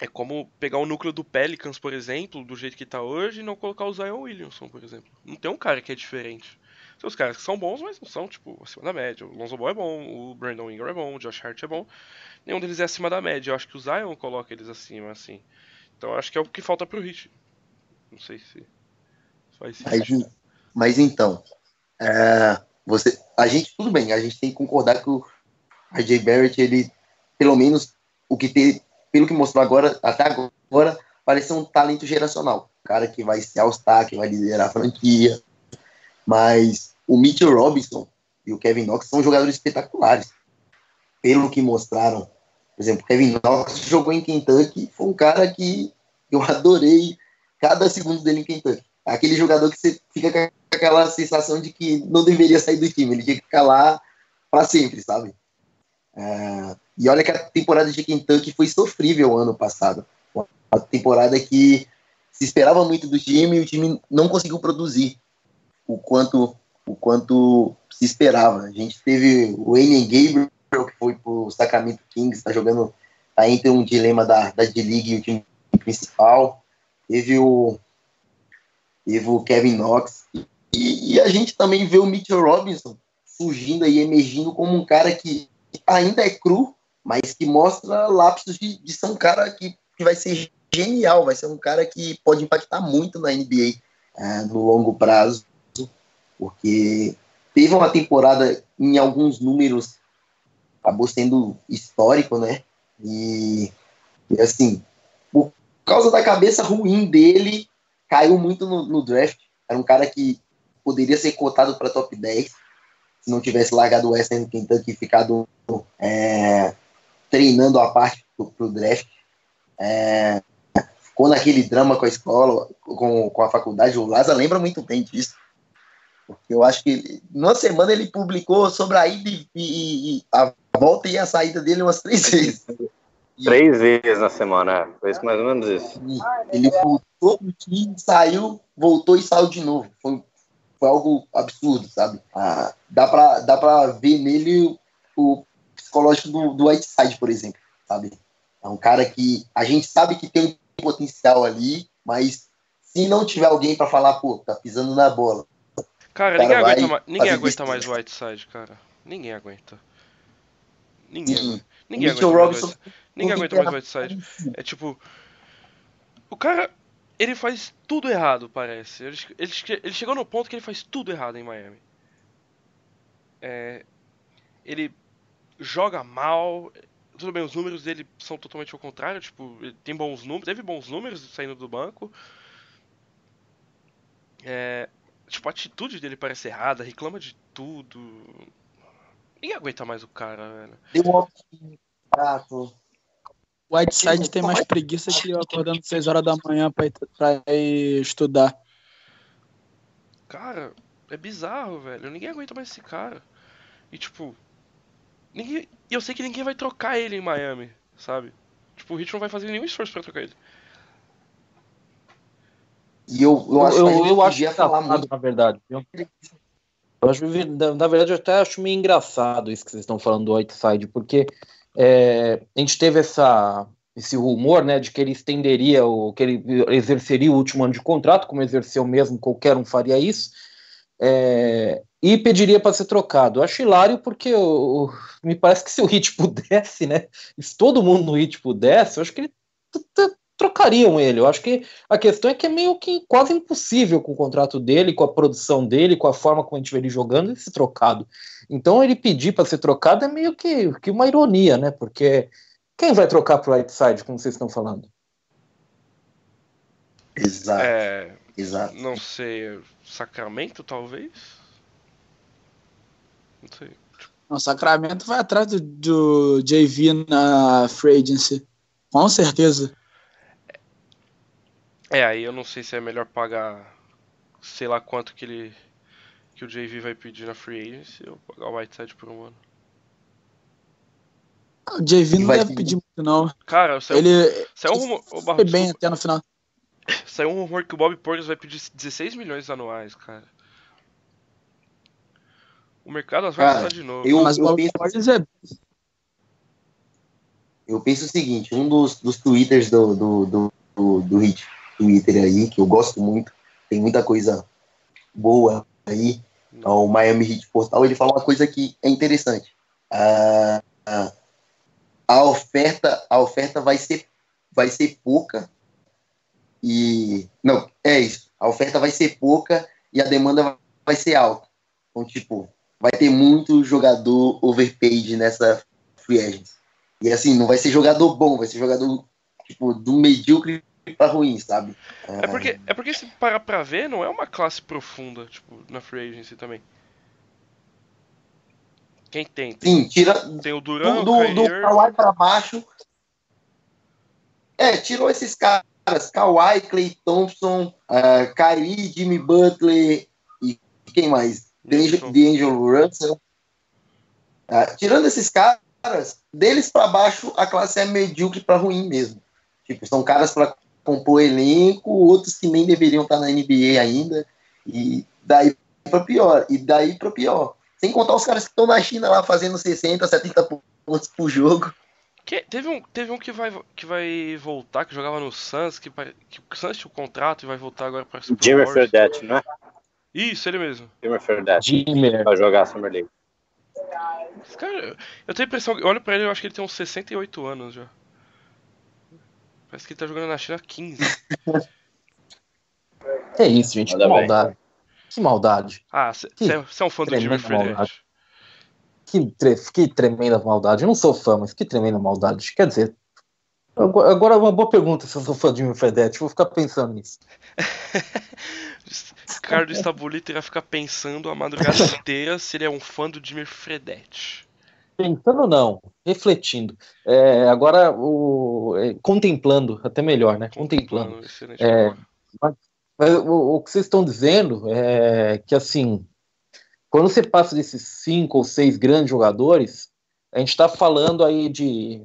[SPEAKER 5] É como pegar o núcleo do Pelicans, por exemplo, do jeito que tá hoje, e não colocar o Zion Williamson, por exemplo. Não tem um cara que é diferente. Os caras que são bons, mas não são, tipo, acima da média. O Lonzo Ball é bom, o Brandon Ingram é bom, o Josh Hart é bom. Nenhum deles é acima da média. Eu acho que o Zion coloca eles acima, assim. Então acho que é o que falta pro Hit. Não sei se faz
[SPEAKER 7] sentido. Mas, então, é, você, a gente, tudo bem, a gente tem que concordar que o RJ Barrett, ele, pelo menos, o que tem, pelo que mostrou agora, até agora, parece um talento geracional. Um cara que vai se all-star, que vai liderar a franquia. Mas o Mitchell Robinson e o Kevin Knox são jogadores espetaculares, pelo que mostraram. Por exemplo, Kevin Knox jogou em Kentucky, foi um cara que eu *laughs* adorei cada segundo dele em Kentucky. Aquele jogador que você fica com aquela sensação de que não deveria sair do time, ele tinha que ficar lá para sempre, sabe? É... e olha que a temporada de Kentucky foi sofrível ano passado. Uma temporada que se esperava muito do time e o time não conseguiu produzir o quanto o quanto se esperava. A gente teve o Alien Gabriel, que foi para o Sacramento Kings, está jogando tá entre um dilema da, da D-League e o time principal. Teve o, teve o Kevin Knox. E, e, a gente também vê o Mitchell Robinson surgindo e emergindo como um cara que ainda é cru, mas que mostra lapsos de, de ser um cara que, que vai ser genial, vai ser um cara que pode impactar muito na NBA é, no longo prazo porque teve uma temporada em alguns números acabou sendo histórico, né? E, e, assim, por causa da cabeça ruim dele, caiu muito no, no draft. Era um cara que poderia ser cotado para top 10 se não tivesse largado o Western Kentucky e ficado é, treinando a parte para o draft. É, ficou naquele drama com a escola, com, com a faculdade. O Laza lembra muito bem disso. Porque eu acho que numa semana ele publicou sobre a ida e, e, a volta e a saída dele umas três vezes.
[SPEAKER 9] Três vezes na semana, é. foi isso, mais ou menos isso.
[SPEAKER 7] Ele voltou pro time, saiu, voltou e saiu de novo. Foi, foi algo absurdo, sabe? Ah, dá, pra, dá pra ver nele o psicológico do, do Whiteside, por exemplo, sabe? É um cara que a gente sabe que tem um potencial ali, mas se não tiver alguém para falar, pô, tá pisando na bola,
[SPEAKER 5] Cara, ninguém aguenta, mais, ninguém aguenta mais Whiteside, cara. Ninguém aguenta. Ninguém, Sim. ninguém aguenta Robinson, mais Whiteside. Ninguém aguenta mais Whiteside. É tipo. O cara. Ele faz tudo errado, parece. Ele, ele, ele chegou no ponto que ele faz tudo errado em Miami. É, ele joga mal. Tudo bem, os números dele são totalmente ao contrário. Tipo, ele tem bons números, teve bons números saindo do banco. É, Tipo, a atitude dele parece errada, reclama de tudo. Ninguém aguenta mais o cara, velho.
[SPEAKER 7] Deu um prato.
[SPEAKER 6] O Whiteside tem mais preguiça que eu acordando 6 horas da manhã pra ir, pra ir estudar.
[SPEAKER 5] Cara, é bizarro, velho. Ninguém aguenta mais esse cara. E tipo. Ninguém, eu sei que ninguém vai trocar ele em Miami, sabe? Tipo, o Hit não vai fazer nenhum esforço pra trocar ele.
[SPEAKER 7] E eu, eu acho
[SPEAKER 8] eu,
[SPEAKER 7] que
[SPEAKER 8] eu acho falar muito. Na verdade, viu? Eu acho, na, na verdade, eu até acho meio engraçado isso que vocês estão falando do Whiteside, porque é, a gente teve essa, esse rumor, né, de que ele estenderia, o, que ele exerceria o último ano de contrato, como exerceu mesmo, qualquer um faria isso, é, e pediria para ser trocado. Eu acho hilário porque eu, me parece que se o Hit pudesse, *laughs* né, se todo mundo no Hit pudesse, eu acho que ele trocariam ele. Eu acho que a questão é que é meio que quase impossível com o contrato dele, com a produção dele, com a forma como a gente vê ele jogando, ele ser trocado. Então ele pedir para ser trocado é meio que, que uma ironia, né? Porque quem vai trocar pro Whiteside, como vocês estão falando?
[SPEAKER 7] Exato.
[SPEAKER 5] É,
[SPEAKER 7] Exato.
[SPEAKER 5] não sei, Sacramento talvez? Não sei.
[SPEAKER 6] O Sacramento vai atrás do, do JV na Free Agency. Com certeza.
[SPEAKER 5] É, aí eu não sei se é melhor pagar sei lá quanto que ele que o JV vai pedir na free agency ou pagar o Whiteside por um ano.
[SPEAKER 6] O JV não
[SPEAKER 7] Vai
[SPEAKER 6] deve
[SPEAKER 7] pedir.
[SPEAKER 6] muito, não.
[SPEAKER 5] Cara, saiu,
[SPEAKER 6] Ele
[SPEAKER 5] saiu um rumor, Barro,
[SPEAKER 6] foi bem
[SPEAKER 5] desculpa.
[SPEAKER 6] até no final. *coughs*
[SPEAKER 5] Saiu um rumor que o Bob Portis vai pedir 16 milhões anuais, cara. O mercado vai
[SPEAKER 7] Cara,
[SPEAKER 5] passar de novo.
[SPEAKER 7] Eu,
[SPEAKER 6] Mas o Bob
[SPEAKER 7] penso,
[SPEAKER 6] Portis é
[SPEAKER 7] eu penso o seguinte, um dos, dos twitters do, do, do, do, do Hit Twitter aí, que eu gosto muito, tem muita coisa boa aí, é o Miami Heat Portal, ele fala uma coisa que é interessante. Ah, ah, a oferta, a oferta vai ser, vai ser pouca e não é isso. A oferta vai ser pouca e a demanda vai ser alta. Então, tipo, vai ter muito jogador overpaid nessa free agency. E assim, não vai ser jogador bom, vai ser jogador tipo do medíocre pra ruim, sabe?
[SPEAKER 5] É porque, é porque se parar pra ver, não é uma classe profunda, tipo, na free agency também. Quem tem? Tem,
[SPEAKER 7] Sim, tira
[SPEAKER 5] tem o Duran,
[SPEAKER 7] do,
[SPEAKER 5] o
[SPEAKER 7] do Kawhi pra baixo. É, tirou esses caras, Kawhi, Clay Thompson, uh, Kyrie, Jimmy Butler e quem mais? D'Angelo Russell. Ah, tirando esses caras, deles pra baixo a classe é medíocre pra ruim mesmo. Tipo, são caras pra compor elenco, outros que nem deveriam estar na NBA ainda, e daí pra pior, e daí pra pior. Sem contar os caras que estão na China lá fazendo 60, 70 pontos por jogo.
[SPEAKER 5] Que- teve, um, teve um que vai, que vai voltar, que jogava no Suns, que, que o Suns tinha o contrato e vai voltar agora para pro
[SPEAKER 9] Jimmy. Fredette, não é?
[SPEAKER 5] Isso, ele mesmo.
[SPEAKER 9] Jimmy Fredette.
[SPEAKER 8] Jimmer.
[SPEAKER 9] Pra jogar a Summer League.
[SPEAKER 5] Esse cara, eu tenho a impressão, olho pra ele eu acho que ele tem uns 68 anos já. Parece que ele tá jogando na China há 15.
[SPEAKER 8] É isso, gente. Que
[SPEAKER 9] bem.
[SPEAKER 8] maldade. Que maldade.
[SPEAKER 5] Ah, você
[SPEAKER 8] Que
[SPEAKER 5] é um fã do Jimmy Fredette.
[SPEAKER 8] Que, tre- que tremenda maldade. Eu não sou fã, mas que tremenda maldade. Quer dizer, agora é uma boa pergunta se eu sou fã de Jimmy Fredette. Vou ficar pensando nisso. *laughs*
[SPEAKER 5] Ricardo Stabolito irá ficar pensando a madrugada *laughs* inteira se ele é um fã do Jimmy Fredette.
[SPEAKER 8] Pensando não, refletindo. É, agora, o, é, contemplando, até melhor, né? Contemplando.
[SPEAKER 5] Excelente.
[SPEAKER 8] É, Mas o, o que vocês estão dizendo é que, assim, quando você passa desses cinco ou seis grandes jogadores, a gente está falando aí de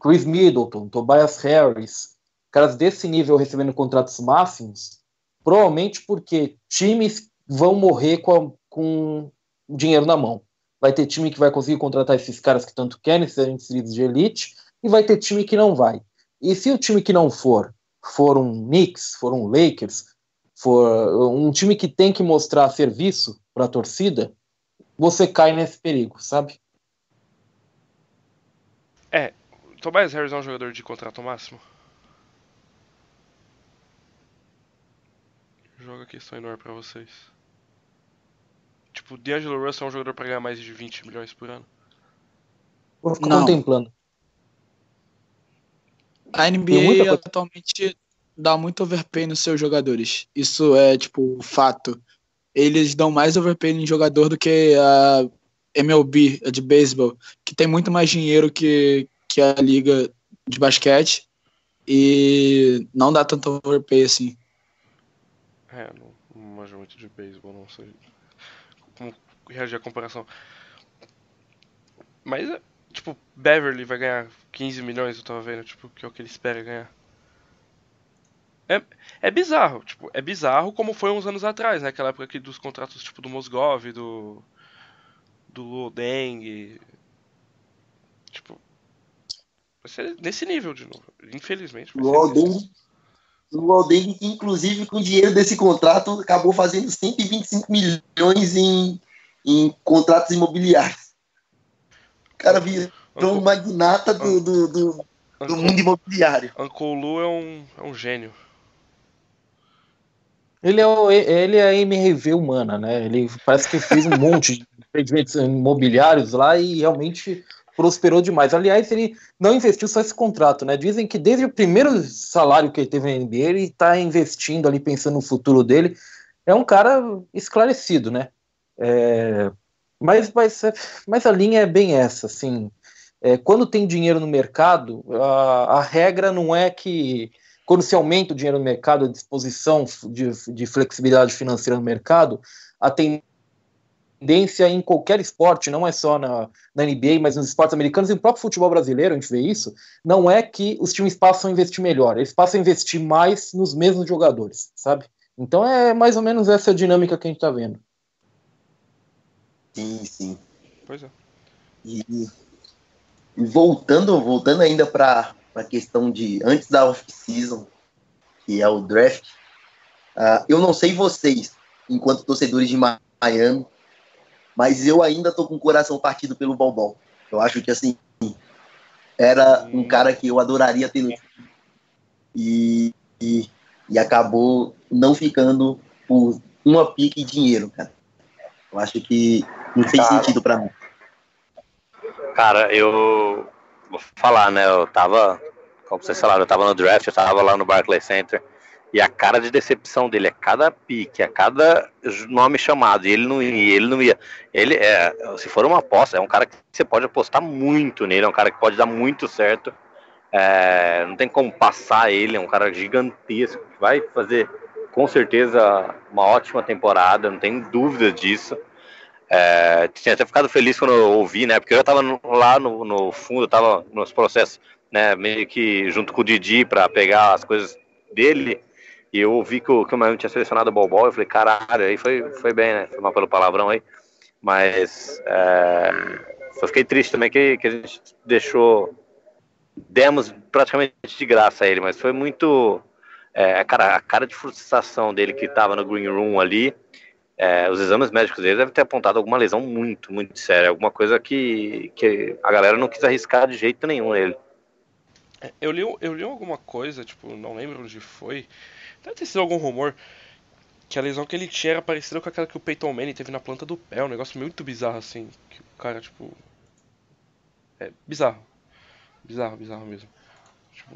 [SPEAKER 8] Chris Middleton, Tobias Harris, caras desse nível recebendo contratos máximos, provavelmente porque times vão morrer com, a- com dinheiro na mão. Vai ter time que vai conseguir contratar esses caras que tanto querem serem inseridos de elite, e vai ter time que não vai. E se o time que não for, for um Knicks, for um Lakers, for um time que tem que mostrar serviço para a torcida, você cai nesse perigo, sabe?
[SPEAKER 5] Tobias Harris é um jogador de contrato máximo? Joga a questão enorme pra vocês. Tipo, o D'Angelo Russell é um jogador pra ganhar mais de 20 milhões por ano.
[SPEAKER 8] Vou ficar
[SPEAKER 6] Não.
[SPEAKER 8] contemplando.
[SPEAKER 6] A
[SPEAKER 8] Tem
[SPEAKER 6] NBA atualmente dá muito overpay nos seus jogadores. Isso é, tipo, fato. Eles dão mais overpay em jogador do que a MLB, a de beisebol, que tem muito mais dinheiro que, que a liga de basquete e não dá tanto overpay assim.
[SPEAKER 5] É, não, não manjo muito de beisebol, não sei reagir à comparação. Mas, é, tipo, Beverly vai ganhar 15 milhões, eu tava vendo, tipo, que é o que ele espera ganhar. É, é bizarro, tipo, é bizarro como foi uns anos atrás, né? Aquela época aqui dos contratos, tipo, do Mosgov, do... do Lodeng, tipo... Vai ser nesse nível de novo, infelizmente.
[SPEAKER 7] Alden, que inclusive com o dinheiro desse contrato, acabou fazendo 125 milhões em, em contratos imobiliários. O cara virou um magnata do, do, do- do mundo imobiliário.
[SPEAKER 5] Uncle Lu é um, é um gênio.
[SPEAKER 8] Ele é, o, ele é a MRV humana, né? Ele parece que fez um monte de *laughs* empreendimentos imobiliários lá e realmente prosperou demais. Aliás, ele não investiu só esse contrato, né? Dizem que desde o primeiro salário que ele teve na NBA, ele está investindo ali, pensando no futuro dele. É um cara esclarecido, né? É, mas, mas, mas a linha é bem essa, assim. É, quando tem dinheiro no mercado, a, a regra não é que quando se aumenta o dinheiro no mercado, a disposição de, de flexibilidade financeira no mercado, a tendência em qualquer esporte, não é só na, na NBA, mas nos esportes americanos e no próprio futebol brasileiro, a gente vê isso, não é que os times passam a investir melhor, eles passam a investir mais nos mesmos jogadores, sabe? Então é mais ou menos essa dinâmica que a gente está vendo.
[SPEAKER 7] Sim, sim.
[SPEAKER 5] Pois é.
[SPEAKER 7] E, e voltando, voltando ainda para a questão de antes da off-season, que é o draft, uh, eu não sei vocês, enquanto torcedores de Miami, mas eu ainda tô com o coração partido pelo Bobão. Eu acho que assim era um cara que eu adoraria ter no time e, e, e acabou não ficando por uma pique de dinheiro, cara. Eu acho que não fez cara, sentido para mim.
[SPEAKER 9] Cara, eu vou falar, né? Eu tava, como vocês falaram, eu tava no draft, eu tava lá no Barclays Center. E a cara de decepção dele, a cada pique, a cada nome chamado, e ele não ia, ele não ia. Ele é, se for uma aposta, é um cara que você pode apostar muito nele, é um cara que pode dar muito certo. É, não tem como passar ele, é um cara gigantesco, vai fazer com certeza uma ótima temporada, não tem dúvida disso. É, tinha até ficado feliz quando eu ouvi, né? Porque eu já tava no, lá no, no fundo, eu tava nos processos, né? Meio que junto com o Didi para pegar as coisas dele. E eu ouvi que o, que o Miami tinha selecionado o Bobol. Eu falei, caralho, aí foi, foi bem, né? Foi mal pelo palavrão aí. Mas é, só fiquei triste também que, que a gente deixou. Demos praticamente de graça a ele, mas foi muito. É, cara, a cara de frustração dele que tava no Green Room ali é, os exames médicos dele devem ter apontado alguma lesão muito, muito séria, alguma coisa que, que a galera não quis arriscar de jeito nenhum nele.
[SPEAKER 5] É, eu li, eu li alguma coisa, tipo, não lembro onde foi, deve ter sido algum rumor, que a lesão que ele tinha era parecida com aquela que o Peyton Manning teve na planta do pé, um negócio muito bizarro assim, que o cara, tipo... É bizarro. Bizarro, bizarro mesmo. Tipo,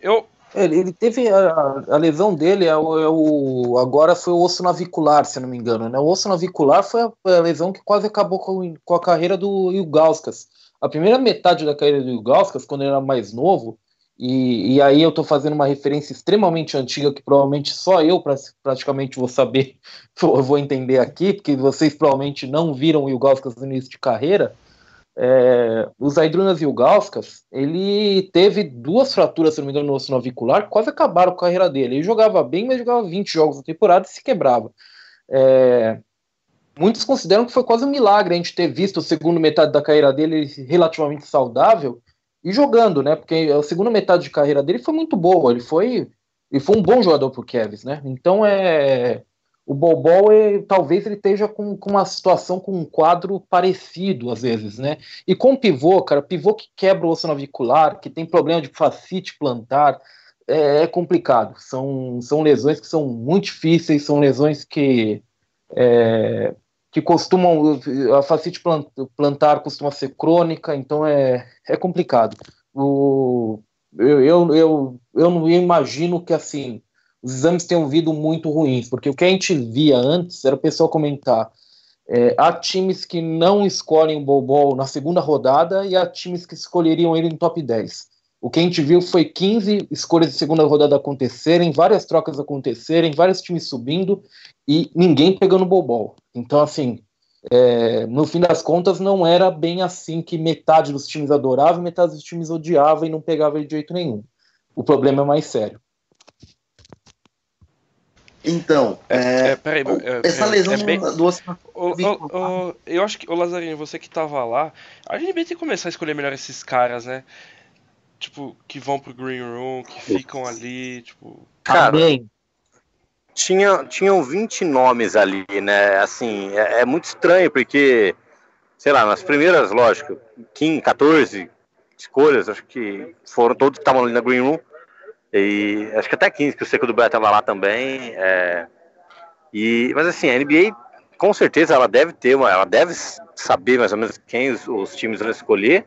[SPEAKER 5] eu,
[SPEAKER 8] ele, ele teve a, a, lesão dele é o, é o, agora foi o osso navicular, se não me engano, né? O osso navicular foi a, a lesão que quase acabou com, com a carreira do Ilgauskas. A primeira metade da carreira do Ilgauskas, quando ele era mais novo, e, e aí eu estou fazendo uma referência extremamente antiga que provavelmente só eu praticamente vou saber, *laughs* vou entender aqui, porque vocês provavelmente não viram o Ilgauskas no início de carreira. É, o Zaidrunas Ilgauskas, ele teve duas fraturas, se não me engano, no osso navicular, quase acabaram com a carreira dele. Ele jogava bem, mas jogava 20 jogos na temporada e se quebrava. É, muitos consideram que foi quase um milagre a gente ter visto a segunda metade da carreira dele relativamente saudável e jogando, né? Porque a segunda metade de carreira dele foi muito boa. Ele foi, ele foi um bom jogador pro Kevs, né? Então é o Bobol é, talvez ele esteja com, com, uma situação com um quadro parecido às vezes, né? E com pivô, cara, pivô que quebra o osso navicular, que tem problema de facite plantar, é, é, complicado. São, são lesões que são muito difíceis, são lesões que é, que costumam a facite plantar costuma ser crônica, então é, é complicado. O, eu, eu, eu, eu não imagino que assim os exames tenham vindo muito ruins, porque o que a gente via antes era o pessoal comentar. É, há times que não escolhem o Bobol na segunda rodada e há times que escolheriam ele no top 10. O que a gente viu foi 15 escolhas de segunda rodada acontecerem, várias trocas acontecerem, vários times subindo e ninguém pegando o Bobol. Então, assim, é, no fim das contas, não era bem assim que metade dos times adorava, metade dos times odiava e não pegava ele de jeito nenhum. O problema é mais sério.
[SPEAKER 7] Então, é, é, é peraí, é, essa é, lesão é bem... do osso.
[SPEAKER 5] eu acho que, o Lazarinho, você que tava lá, a gente tem que começar a escolher melhor esses caras, né? Tipo, que vão pro Green Room, que ficam ali, tipo.
[SPEAKER 9] Cara, tinha, tinham 20 nomes ali, né? Assim, é, é, muito estranho, porque, sei lá, nas primeiras, lógico, 15, 14, escolhas, acho que foram todos que estavam ali na Green Room. E acho que até 15, que o Seco do Brett estava lá também. É, e, mas assim, a NBA, com certeza, ela deve ter uma. Ela deve saber mais ou menos quem os, os times vão escolher.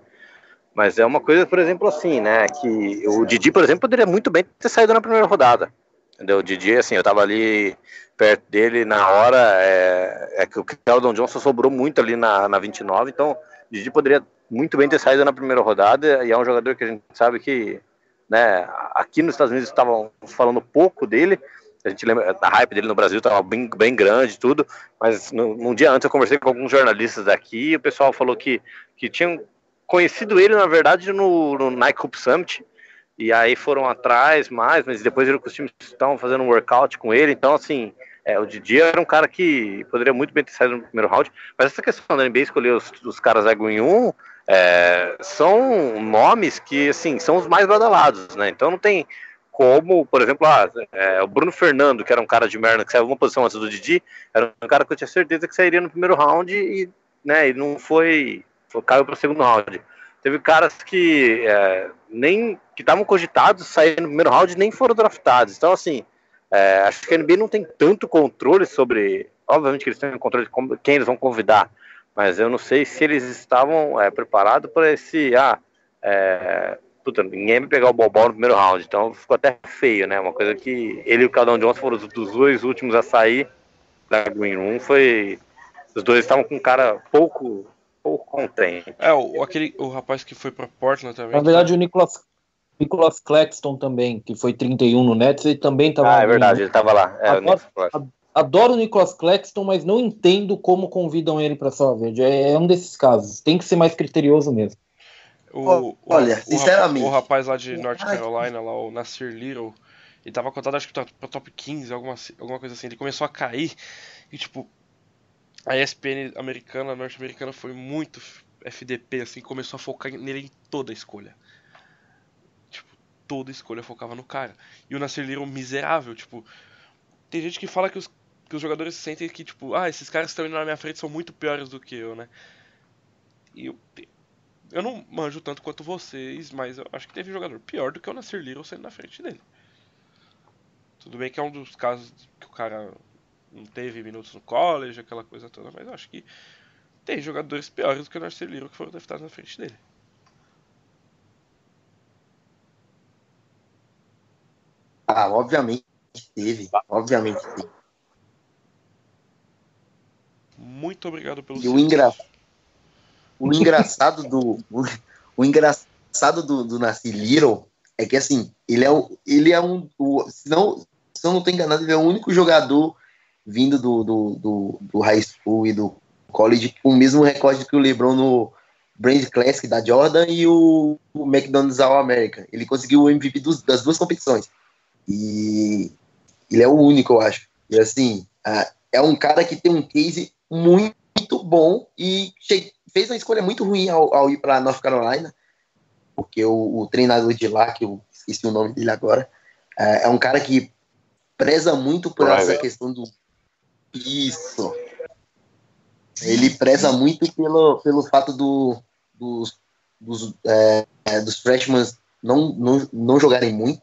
[SPEAKER 9] Mas é uma coisa, por exemplo, assim, né? Que o Didi, por exemplo, poderia muito bem ter saído na primeira rodada. Entendeu? O Didi, assim, eu tava ali perto dele na hora. É, é que o Keldon Johnson sobrou muito ali na, na 29, então o Didi poderia muito bem ter saído na primeira rodada. E é um jogador que a gente sabe que, né, aqui nos Estados Unidos estavam falando pouco dele. A gente lembra, a hype dele no Brasil estava bem, bem grande tudo, mas no, num dia antes eu conversei com alguns jornalistas daqui e o pessoal falou que, que tinham conhecido ele, na verdade, no, no Nike Cup Summit. E aí foram atrás mais, mas depois viram que os times estavam fazendo um workout com ele. Então, assim, é, o Didi era um cara que poderia muito bem ter saído no primeiro round. Mas essa questão da NBA escolher os, os caras ego em um, é, são nomes que, assim, são os mais badalados, né? Então não tem como, por exemplo, ah, é, o Bruno Fernando, que era um cara de merda que saiu uma posição antes do Didi, era um cara que eu tinha certeza que sairia no primeiro round e, né, e não foi caiu para o segundo round. Teve caras que é, nem que estavam cogitados sair no primeiro round nem foram draftados. Então, assim, é, acho que a NBA não tem tanto controle sobre. Obviamente que eles têm controle de quem eles vão convidar, mas eu não sei se eles estavam é, preparados para esse. Ah, é, puta, ninguém vai pegar o Bobol no primeiro round, então ficou até feio, né? Uma coisa que ele e o Caldão Johnson foram os dos dois últimos a sair da Green Room. Foi. Os dois estavam com um cara pouco pouco contente.
[SPEAKER 5] É, o, aquele, o rapaz que foi para Portland também.
[SPEAKER 8] Na verdade, o Nicolas, Nicolas Claxton também, que foi 31 no Nets, ele também estava.
[SPEAKER 9] Ah, é verdade, ele estava lá. É,
[SPEAKER 8] adoro, adoro o Nicolas Claxton, mas não entendo como convidam ele para Sala Verde. É, é, um desses casos. Tem que ser mais criterioso mesmo.
[SPEAKER 5] O, Olha, o, sinceramente. O rapaz lá de North Carolina, lá, o Nasir Little, ele tava cotado acho que pra top 15, alguma, alguma coisa assim. Ele começou a cair e, tipo, a ESPN americana, norte-americana, foi muito FDP, assim, começou a focar nele em toda a escolha. Tipo, toda escolha focava no cara. E o Nasser Little miserável, tipo, tem gente que fala que os, que os jogadores sentem que, tipo, ah, esses caras que estão indo na minha frente são muito piores do que eu, né? E eu, eu não manjo tanto quanto vocês, mas eu acho que teve jogador pior do que o Nasser Little saindo na frente dele. Tudo bem que é um dos casos que o cara não teve minutos no college, aquela coisa toda, mas eu acho que tem jogadores piores do que o Narceliro que foram draftados na frente dele.
[SPEAKER 7] Ah, obviamente teve. Obviamente teve.
[SPEAKER 5] Muito obrigado pelo
[SPEAKER 7] e o, engra... o engraçado do o, o engraçado do, do Nasci Little é que assim, ele é, o, ele é um. O, se, não, se eu não estou enganado, ele é o único jogador vindo do, do, do, do high school e do college com o mesmo recorde que o LeBron no Brand Classic da Jordan e o, o McDonald's All America. Ele conseguiu o MVP dos, das duas competições. E ele é o único, eu acho. E assim, é um cara que tem um case muito bom e fez uma escolha muito ruim ao, ao ir para North Carolina, porque o, o, treinador de lá, que eu esqueci o nome dele agora, é, é um cara que preza muito por essa questão do isso. Ele preza muito pelo, pelo fato do, dos, dos, é, dos freshmen não, não, não jogarem muito.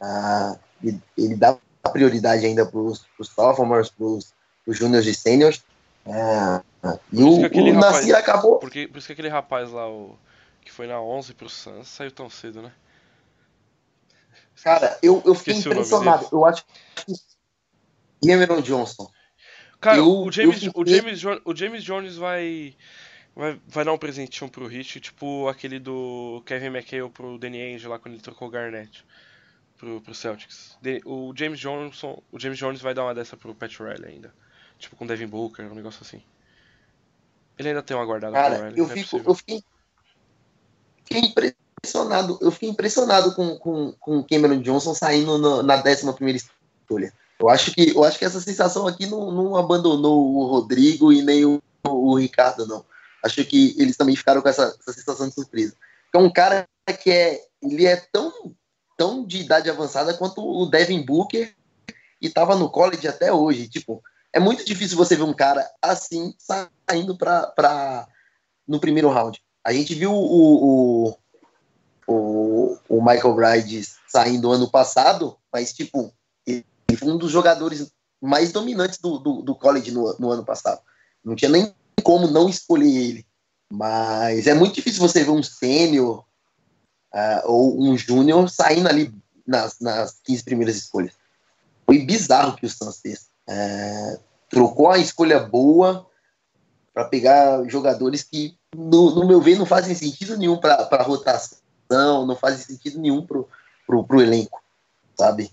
[SPEAKER 7] Ah, ele, ele, dá prioridade ainda para os sophomores, para os júniores e seniors. É, e o, o Nasir acabou.
[SPEAKER 5] Porque, por isso que aquele rapaz lá, o, que foi na 11 para o Suns, saiu tão cedo, né?
[SPEAKER 7] Cara, eu, eu fiquei impressionado. Eu acho que Cameron Johnson
[SPEAKER 5] Cara, eu, o, James, eu... o, James, o James Jones vai, vai, vai dar um presentinho pro Rich, tipo aquele do Kevin McHale pro Danny Ainge lá quando ele trocou o Garnett pro, pro Celtics. o James Johnson, o James Jones vai dar uma dessa pro Pat Riley ainda. Tipo com Devin Booker, um negócio assim. Ele ainda tem uma guardada
[SPEAKER 7] Cara, Riley, eu, é fico, é eu fiquei, fiquei impressionado, eu fiquei impressionado com, com, com o Cameron Johnson saindo no, na 11 primeira escolha. Eu acho que, eu acho que essa sensação aqui não, não abandonou o Rodrigo e nem o, o Ricardo, não. Acho que eles também ficaram com essa, essa sensação de surpresa. É um cara que é, ele é tão, tão de idade avançada quanto o Devin Booker e estava no college até hoje. Tipo, é muito difícil você ver um cara assim saindo para no primeiro round. A gente viu o, o, o, o Michael Bryde saindo ano passado, mas, tipo, ele foi um dos jogadores mais dominantes do, do, do college no, no ano passado. Não tinha nem como não escolher ele. Mas é muito difícil você ver um sênior uh, ou um júnior saindo ali nas, nas 15 primeiras escolhas. Foi bizarro que o Suns fez. Uh, trocou a escolha boa para pegar jogadores que, no, no, meu ver, não fazem sentido nenhum para a rotação, não fazem sentido nenhum para o elenco, sabe?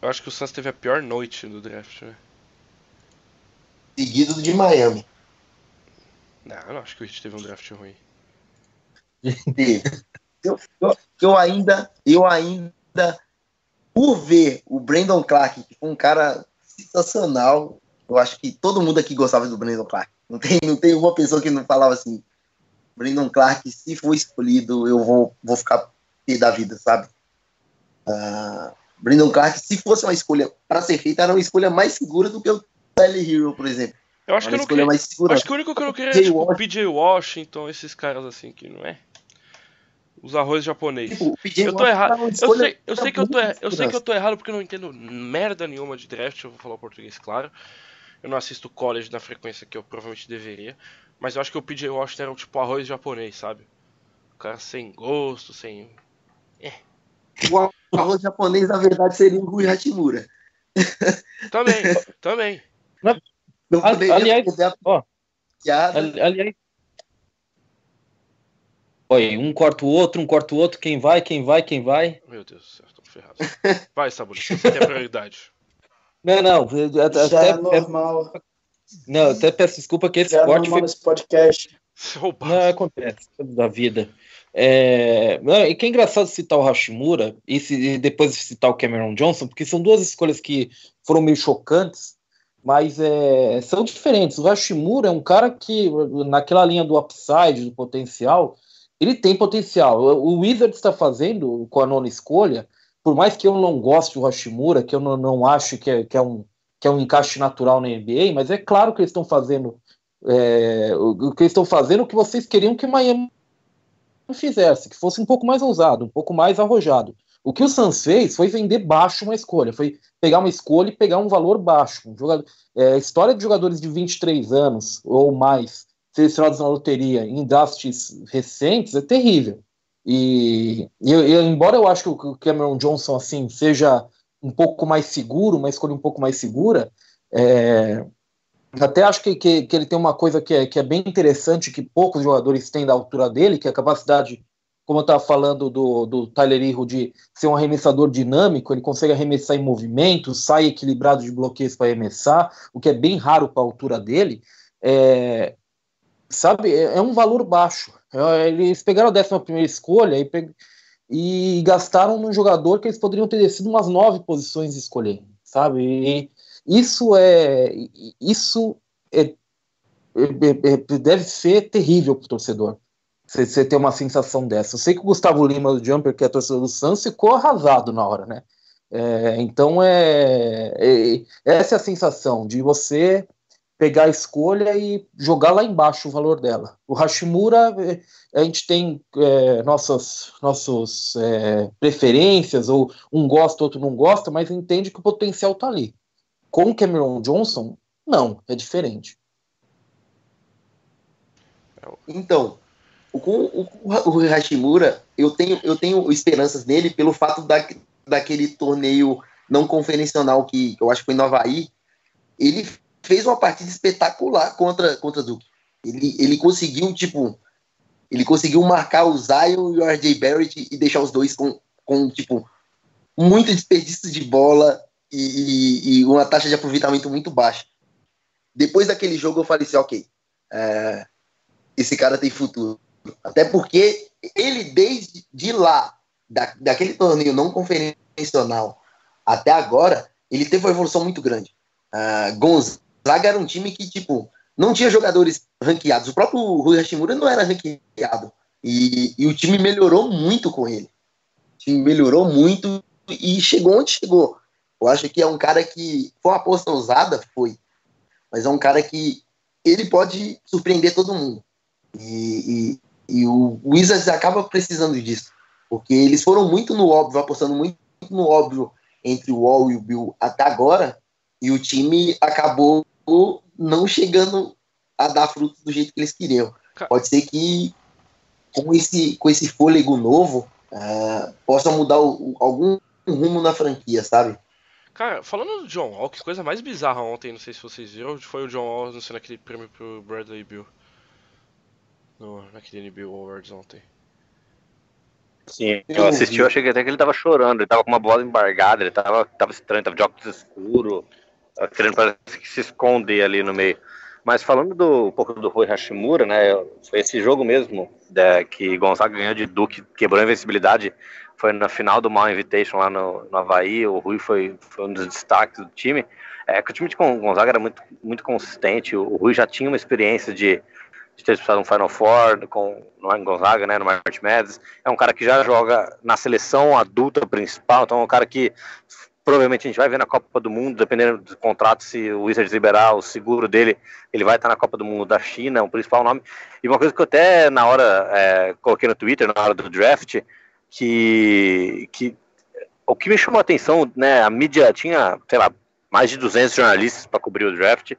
[SPEAKER 5] Eu acho que o Suns teve a pior noite do draft, né?
[SPEAKER 7] Seguido de Miami.
[SPEAKER 5] Não, eu não acho que o Heat teve um draft ruim.
[SPEAKER 7] eu, eu, eu, ainda, eu ainda, por ver o Brandon Clark, que foi um cara sensacional, eu acho que todo mundo aqui gostava do Brandon Clark. Não tem, não tem uma pessoa que não falava assim, Brandon Clark, se for escolhido, eu vou, vou ficar pé da vida, sabe? Uh, Brandon Clark, se fosse uma escolha para ser feita, era uma escolha mais segura do que o Tyler Hero, por exemplo.
[SPEAKER 5] Eu acho que, eu não queria, acho que o único que eu não queria é tipo, o PJ Washington, esses caras assim que não é. Os arroz japonês. Tipo, eu tô errado. Eu sei, eu sei que eu tô, eu sei que eu tô errado porque eu não entendo merda nenhuma de draft, eu vou falar o português claro. Eu não assisto college na frequência que eu provavelmente deveria, mas eu acho que o PJ Washington era tipo arroz japonês, sabe? O cara sem gosto, sem é.
[SPEAKER 7] O arroz japonês na verdade seria o Rui Hachimura. *laughs*
[SPEAKER 5] Também, também.
[SPEAKER 8] Não, não aliás, ó, aliás, Oi, um corta o outro, um corta o outro, quem vai, quem vai, quem vai.
[SPEAKER 5] Meu Deus do céu, tô ferrado. Vai, Sabulista, você tem a prioridade.
[SPEAKER 8] Não, não,
[SPEAKER 6] até, Já é normal.
[SPEAKER 8] Não, até peço desculpa que esse
[SPEAKER 6] Já
[SPEAKER 8] é corte
[SPEAKER 6] foi... nesse podcast.
[SPEAKER 8] Não, acontece, da vida. É... E que é engraçado citar o Hashimura e, se, e depois citar o Cameron Johnson, porque são duas escolhas que foram meio chocantes, mas é, são diferentes. O Hashimura é um cara que, naquela linha do upside, do potencial, ele tem potencial. O Wizards está fazendo com a nona escolha, por mais que eu não goste do Hashimura, que eu não, não acho que é, que, é um, que é um encaixe natural na NBA, mas é claro que eles estão fazendo é, o, que eles estão fazendo o que vocês queriam que Miami fizesse, que fosse um pouco mais ousado, um pouco mais arrojado. O que o Suns fez foi vender baixo uma escolha, foi pegar uma escolha e pegar um valor baixo. Um jogador, é, história de jogadores de 23 anos ou mais selecionados na loteria em drafts recentes é terrível. E, e, e, embora eu acho que o Cameron Johnson assim seja um pouco mais seguro, uma escolha um pouco mais segura, é, até acho que, que, que, ele tem uma coisa que é, que é bem interessante, que poucos jogadores têm da altura dele, que é a capacidade, como eu estava falando do, do Tyler Hero, de ser um arremessador dinâmico, ele consegue arremessar em movimento, sai equilibrado de bloqueios para arremessar, o que é bem raro para a altura dele. É, sabe, é, é, um valor baixo. É, eles pegaram a 11 primeira escolha e, e gastaram num jogador que eles poderiam ter descido umas nove posições de escolher, sabe? E isso é isso é, é deve ser terrível para o torcedor. Você ter uma sensação dessa. Eu sei que o Gustavo Lima do Jumper, que é torcedor do Santos, ficou arrasado na hora, né? É, então é, é, essa é a sensação de você pegar a escolha e jogar lá embaixo o valor dela. O Hashimura, é, a gente tem é, nossas, nossas é, preferências, ou um gosta, outro não gosta, mas entende que o potencial está ali. Com o Cameron Johnson, não, é diferente.
[SPEAKER 7] Então, com o, o Hashimura, eu tenho, eu tenho esperanças nele pelo fato da, daquele torneio não conferencional que eu acho que foi no Havaí. Ele fez uma partida espetacular contra, contra Duke. Ele, ele conseguiu, tipo, ele conseguiu marcar o Zion e o RJ Barrett e deixar os dois com, com tipo, muito desperdício de bola e, e, e uma taxa de aproveitamento muito baixa. Depois daquele jogo eu falei assim, ok, é, esse cara tem futuro. Até porque ele, desde de lá, da, daquele torneio não conferencial até agora, ele teve uma evolução muito grande. Uh, Zaga era um time que, tipo, não tinha jogadores ranqueados. O próprio Rui Hashimura não era ranqueado. E, e, o time melhorou muito com ele. O time melhorou muito e chegou onde chegou. Eu acho que é um cara que foi uma aposta ousada, foi. Mas é um cara que ele pode surpreender todo mundo. E, e o Wizards acaba precisando disso, porque eles foram muito no óbvio, apostando muito no óbvio entre o Wall e o Bill até agora, e o time acabou não chegando a dar frutos do jeito que eles queriam. Pode ser que com esse, com esse fôlego novo uh, possa mudar o, algum rumo na franquia, sabe?
[SPEAKER 5] Cara, falando do John Wall, que coisa mais bizarra ontem, não sei se vocês viram, foi o John Wall anunciando aquele prêmio pro Bradley Bill. No, naquele NBA Awards ontem.
[SPEAKER 9] Sim, eu assisti, eu achei até que ele tava chorando, ele tava com uma bola embargada, ele tava, tava estranho, tava de óculos escuro, querendo parece que se esconder ali no meio. Mas falando do, um pouco do Rui Hashimura, né, foi esse jogo mesmo né, que Gonzaga ganhou de Duque, quebrou a invencibilidade, foi na final do Mal Invitation lá no, no Havaí, o Rui foi, foi um dos destaques do time. É que o time de Gonzaga era muito, muito consistente, o Rui já tinha uma experiência de de ter disputado um Final Four com, no Gonzaga, né, no March Madness. É um cara que já joga na seleção adulta principal, então é um cara que provavelmente a gente vai ver na Copa do Mundo, dependendo do contrato, se o Wizards liberar o seguro dele, ele vai estar na Copa do Mundo da China, o principal nome. E uma coisa que eu até na hora é, coloquei no Twitter, na hora do draft, que, que o que me chamou a atenção, né, a mídia tinha, sei lá, mais de 200 jornalistas para cobrir o draft,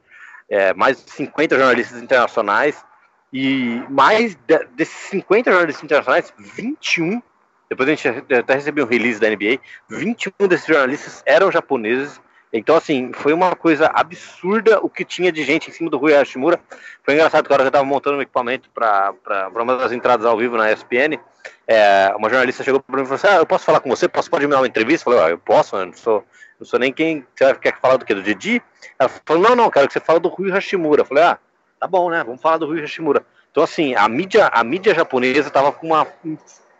[SPEAKER 9] é, mais de 50 jornalistas internacionais, e mais de, desses 50 jornalistas internacionais, 21, depois a gente até recebeu um release da NBA, 21 desses jornalistas eram japoneses. Então, assim, foi uma coisa absurda o que tinha de gente em cima do Rui Hashimura. Foi engraçado que a hora que eu estava montando um equipamento para uma das entradas ao vivo na ESPN, é, uma jornalista chegou para mim e falou assim: Ah, eu posso falar com você? Posso, pode me dar uma entrevista? Eu falei: ah, Eu posso, eu não sou, não sou nem quem. Você quer falar do que? Do Didi? Ela falou: Não, não, quero que você fale do Rui Hashimura. Eu falei: Ah, tá bom, né? Vamos falar do Rui Hashimura. Então, assim, a mídia, a mídia japonesa estava com uma, um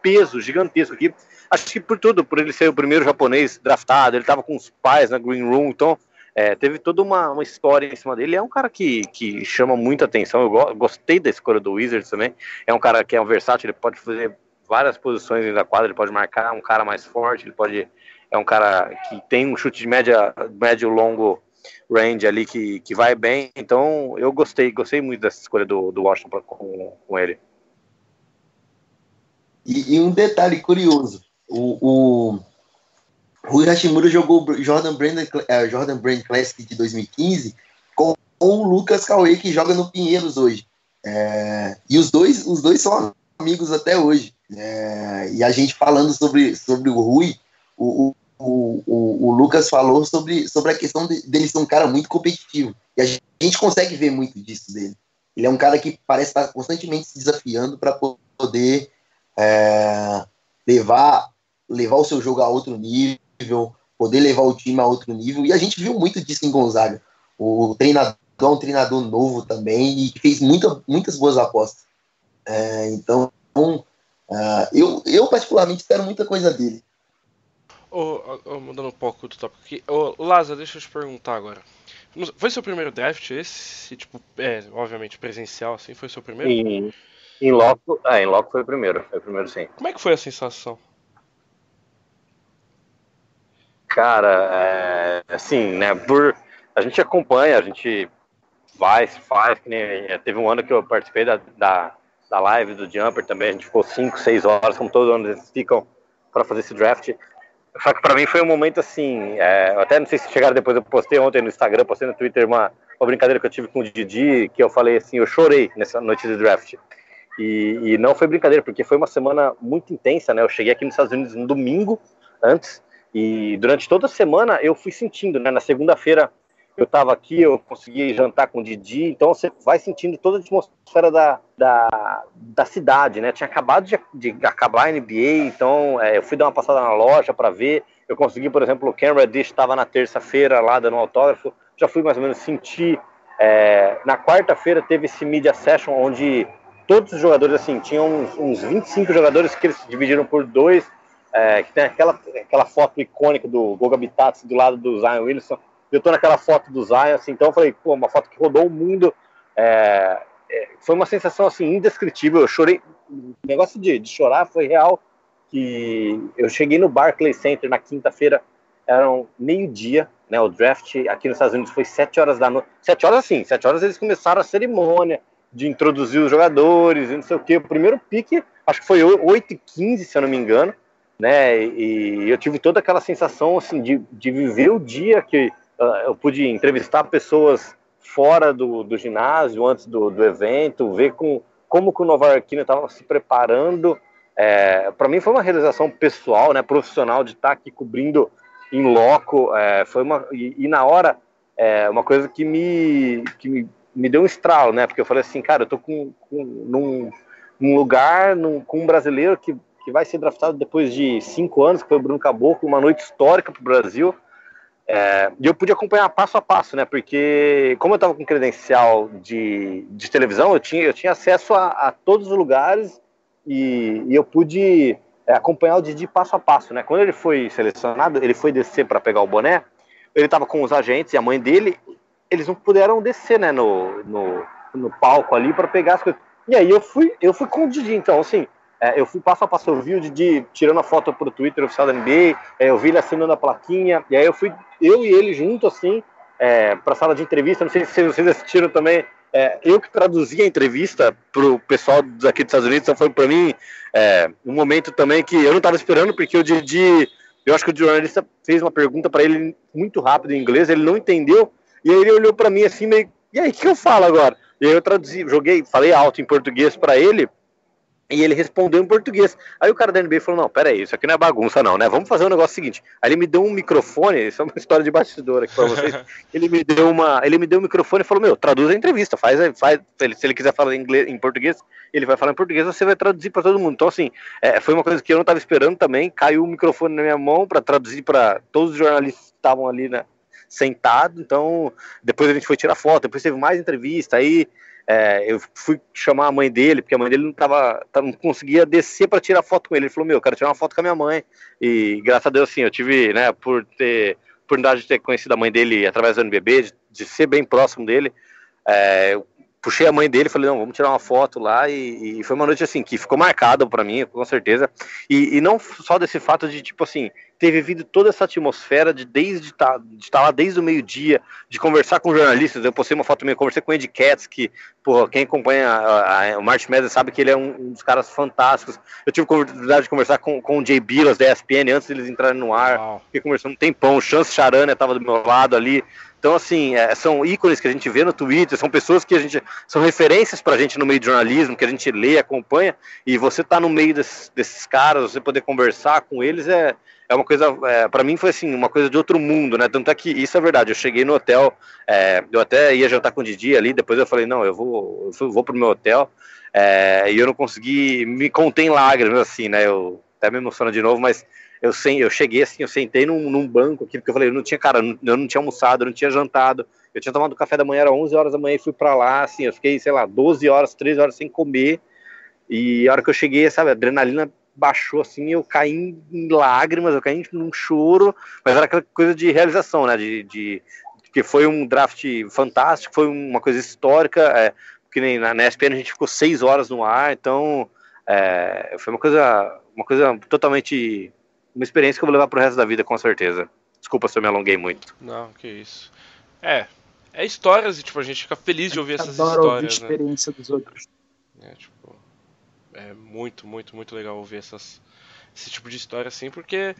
[SPEAKER 9] peso gigantesco aqui. Acho que por tudo, por ele ser o primeiro japonês draftado, ele estava com os pais na Green Room, então é, teve toda uma, uma história em cima dele. É um cara que, que chama muita atenção. Eu go gostei da escolha do Wizards também. É um cara que é um versátil, ele pode fazer várias posições da quadra, ele pode marcar, um cara mais forte, ele pode. É um cara que tem um chute de média, médio longo range ali que, que vai bem. Então eu gostei, gostei muito dessa escolha do, do Washington com, com ele.
[SPEAKER 7] E, e, um detalhe curioso: o, o Rui Hashimura jogou Jordan Brand, uh, Jordan Brand Classic de 2015 com, o Lucas Cauê, que joga no Pinheiros hoje. É, e os dois, os dois são amigos até hoje. É, e a gente falando sobre, sobre o Rui, o, o, o, o, Lucas falou sobre, sobre a questão de, dele ser um cara muito competitivo. E a gente consegue ver muito disso dele. Ele é um cara que parece estar constantemente se desafiando para poder é, levar, levar o seu jogo a outro nível, poder levar o time a outro nível. E a gente viu muito disso em Gonzaga. O treinador é um treinador novo também e fez muita, muitas boas apostas. É, então, uh, eu, eu particularmente espero muita coisa dele.
[SPEAKER 5] Oh, oh, mudando um pouco do tópico aqui. Oh, Laza, deixa eu te perguntar agora. Foi seu primeiro draft esse? Tipo, é, obviamente presencial, assim, foi seu primeiro?
[SPEAKER 9] Em, em loco, é, em loco foi o primeiro, foi o primeiro sim.
[SPEAKER 5] Como é que foi a sensação?
[SPEAKER 9] Cara, é, assim, né, por, a gente acompanha, a gente vai, faz, que nem, é, teve um ano que eu participei da, da, da live do Jumper também, a gente ficou 5, 6 horas, como todo ano eles ficam para fazer esse draft. Só que para mim foi um momento assim, é, até não sei se chegaram depois, eu postei ontem no Instagram, postei no Twitter uma, uma brincadeira que eu tive com o Didi, que eu falei assim, eu chorei nessa noite de draft. E, e, não foi brincadeira, porque foi uma semana muito intensa, né? Eu cheguei aqui nos Estados Unidos no domingo antes, e durante toda a semana eu fui sentindo, né? Na segunda-feira eu estava aqui, eu consegui jantar com o Didi, então você vai sentindo toda a atmosfera da, da, da cidade, né? Tinha acabado de, de acabar a NBA, então é, eu fui dar uma passada na loja para ver. Eu consegui, por exemplo, o Ken Reddish estava na terça-feira lá dando um autógrafo, já fui mais ou menos sentir. É, na quarta-feira teve esse media session onde todos os jogadores, assim, tinham uns, uns 25 jogadores que eles dividiram por dois, é, que tem aquela, aquela foto icônica do Goga Bitats do lado do Zion Wilson eu tô naquela foto do Zion, assim, então eu falei, pô, uma foto que rodou o mundo. É, é, foi uma sensação assim indescritível. Eu chorei. O negócio de, de chorar foi real. Que eu cheguei no Barclays Center na quinta-feira, eram meio-dia, né? O draft aqui nos Estados Unidos foi sete horas da noite. Sete horas assim, sete horas eles começaram a cerimônia de introduzir os jogadores e não sei o que. O primeiro pique, acho que foi 8 e 15, se eu não me engano, né? E eu tive toda aquela sensação assim de, de viver o dia que uh, eu pude entrevistar pessoas fora do, do ginásio, antes do, do evento, ver com, como que o Nova Arquina estava se preparando. É, para mim foi uma realização pessoal, né, profissional, de estar tá aqui cobrindo em loco. É, foi uma, e, e, na hora, é, uma coisa que me, que me, me deu um estralo, né? Porque eu falei assim, cara, eu tô com, com num, num lugar num, com um brasileiro que, que vai ser draftado depois de cinco anos, que foi o Bruno Caboclo, uma noite histórica para o Brasil. É, e eu pude acompanhar passo a passo, né? Porque como eu estava com credencial de, de televisão, eu tinha, eu tinha acesso a, a todos os lugares e, e eu pude é, acompanhar o Didi passo a passo, né? Quando ele foi selecionado, ele foi descer para pegar o boné, ele estava com os agentes e a mãe dele, eles não puderam descer, né? No, no, no palco ali para pegar as coisas. E aí eu fui, eu fui com o Didi, então assim, é, eu fui passo a passo, eu vi o Didi tirando a foto pro Twitter oficial da NBA, é, eu vi ele assinando a plaquinha, e aí eu fui, eu e ele junto, assim, é, pra sala de entrevista, não sei se vocês assistiram também, é, eu que traduzi a entrevista pro pessoal daqui dos Estados Unidos, então foi para mim é, um momento também que eu não estava esperando, porque o Didi, eu acho que o jornalista fez uma pergunta para ele muito rápido em inglês, ele não entendeu, e aí ele olhou para mim assim, meio, e aí, o que eu falo agora? E aí eu traduzi, joguei, falei alto em português para ele, e ele respondeu em português. Aí o cara da NBA falou: Não, peraí, isso aqui não é bagunça, não, né? Vamos fazer um negócio seguinte. Aí ele me deu um microfone, isso é uma *laughs* história de bastidor aqui pra vocês. *laughs* ele me deu uma. Ele me deu um microfone e falou: Meu, traduz a entrevista, faz, faz. Se ele quiser falar em, inglês, em português, ele vai falar em português, você vai traduzir para todo mundo. Então, assim, é, foi uma coisa que eu não estava esperando também. Caiu o microfone na minha mão para traduzir para todos os jornalistas que estavam ali, né? Sentado. Então, depois a gente foi tirar foto, depois teve mais entrevista. Aí é, eu fui chamar a mãe dele, porque a mãe dele não, tava, não conseguia descer para tirar foto com ele. Ele falou: Meu, eu quero tirar uma foto com a minha mãe. E graças a Deus, assim, eu tive, né, por ter oportunidade de ter conhecido a mãe dele através do NBB, de, de ser bem próximo dele. É, eu puxei a mãe dele, falei, não, vamos tirar uma foto lá, e, e foi uma noite assim, que ficou marcada para mim, com certeza, e, e, não só desse fato de, tipo assim, ter vivido toda essa atmosfera de desde tá, de estar lá desde o meio-dia, de conversar com jornalistas. Eu postei uma foto minha, conversei com o Ed Katz, que, pô, quem acompanha a, a, o March Madness sabe que ele é um, um, dos caras fantásticos. Eu tive a oportunidade de conversar com, com o Jay Billas da ESPN antes deles entrarem no ar. Fiquei conversando um tempão. O Chance Charania estava do meu lado ali. Então, assim, é, são ícones que a gente vê no Twitter, são pessoas que a gente. são referências pra gente no meio de jornalismo, que a gente lê, acompanha, e você tá no meio desses, desses caras, você poder conversar com eles é, é uma coisa, é, para mim foi assim, uma coisa de outro mundo, né? Tanto é que isso é verdade. Eu cheguei no hotel, é, eu até ia jantar com o Didi ali, depois eu falei, não, eu vou, eu vou pro meu hotel, é, e eu não consegui me conter em lágrimas, assim, né? Eu até me emociono de novo, mas eu, sem, eu cheguei assim, eu sentei num, num banco aqui, porque eu falei, eu não tinha, cara, eu não tinha almoçado, eu não tinha jantado, eu tinha tomado café da manhã, era 11 horas da manhã e fui para lá, assim, eu fiquei, sei lá, 12 horas, 13 horas sem comer, e a hora que eu cheguei, sabe, a adrenalina baixou assim, eu caí em lágrimas, eu caí num choro, mas era aquela coisa de realização, né? De, de que foi um draft fantástico, foi uma coisa histórica, é, que nem na, na ESPN a gente ficou seis horas no ar, então é, foi uma coisa, uma coisa totalmente, uma experiência que eu vou levar pro resto da vida, com certeza. Desculpa se eu me alonguei muito.
[SPEAKER 5] Não, que isso. É, é histórias e tipo a gente fica feliz de ouvir essas
[SPEAKER 6] histórias.
[SPEAKER 5] Ouvir a
[SPEAKER 6] né? experiência dos outros.
[SPEAKER 5] É, tipo, é muito, muito, muito legal ouvir essas, esse tipo de história assim, porque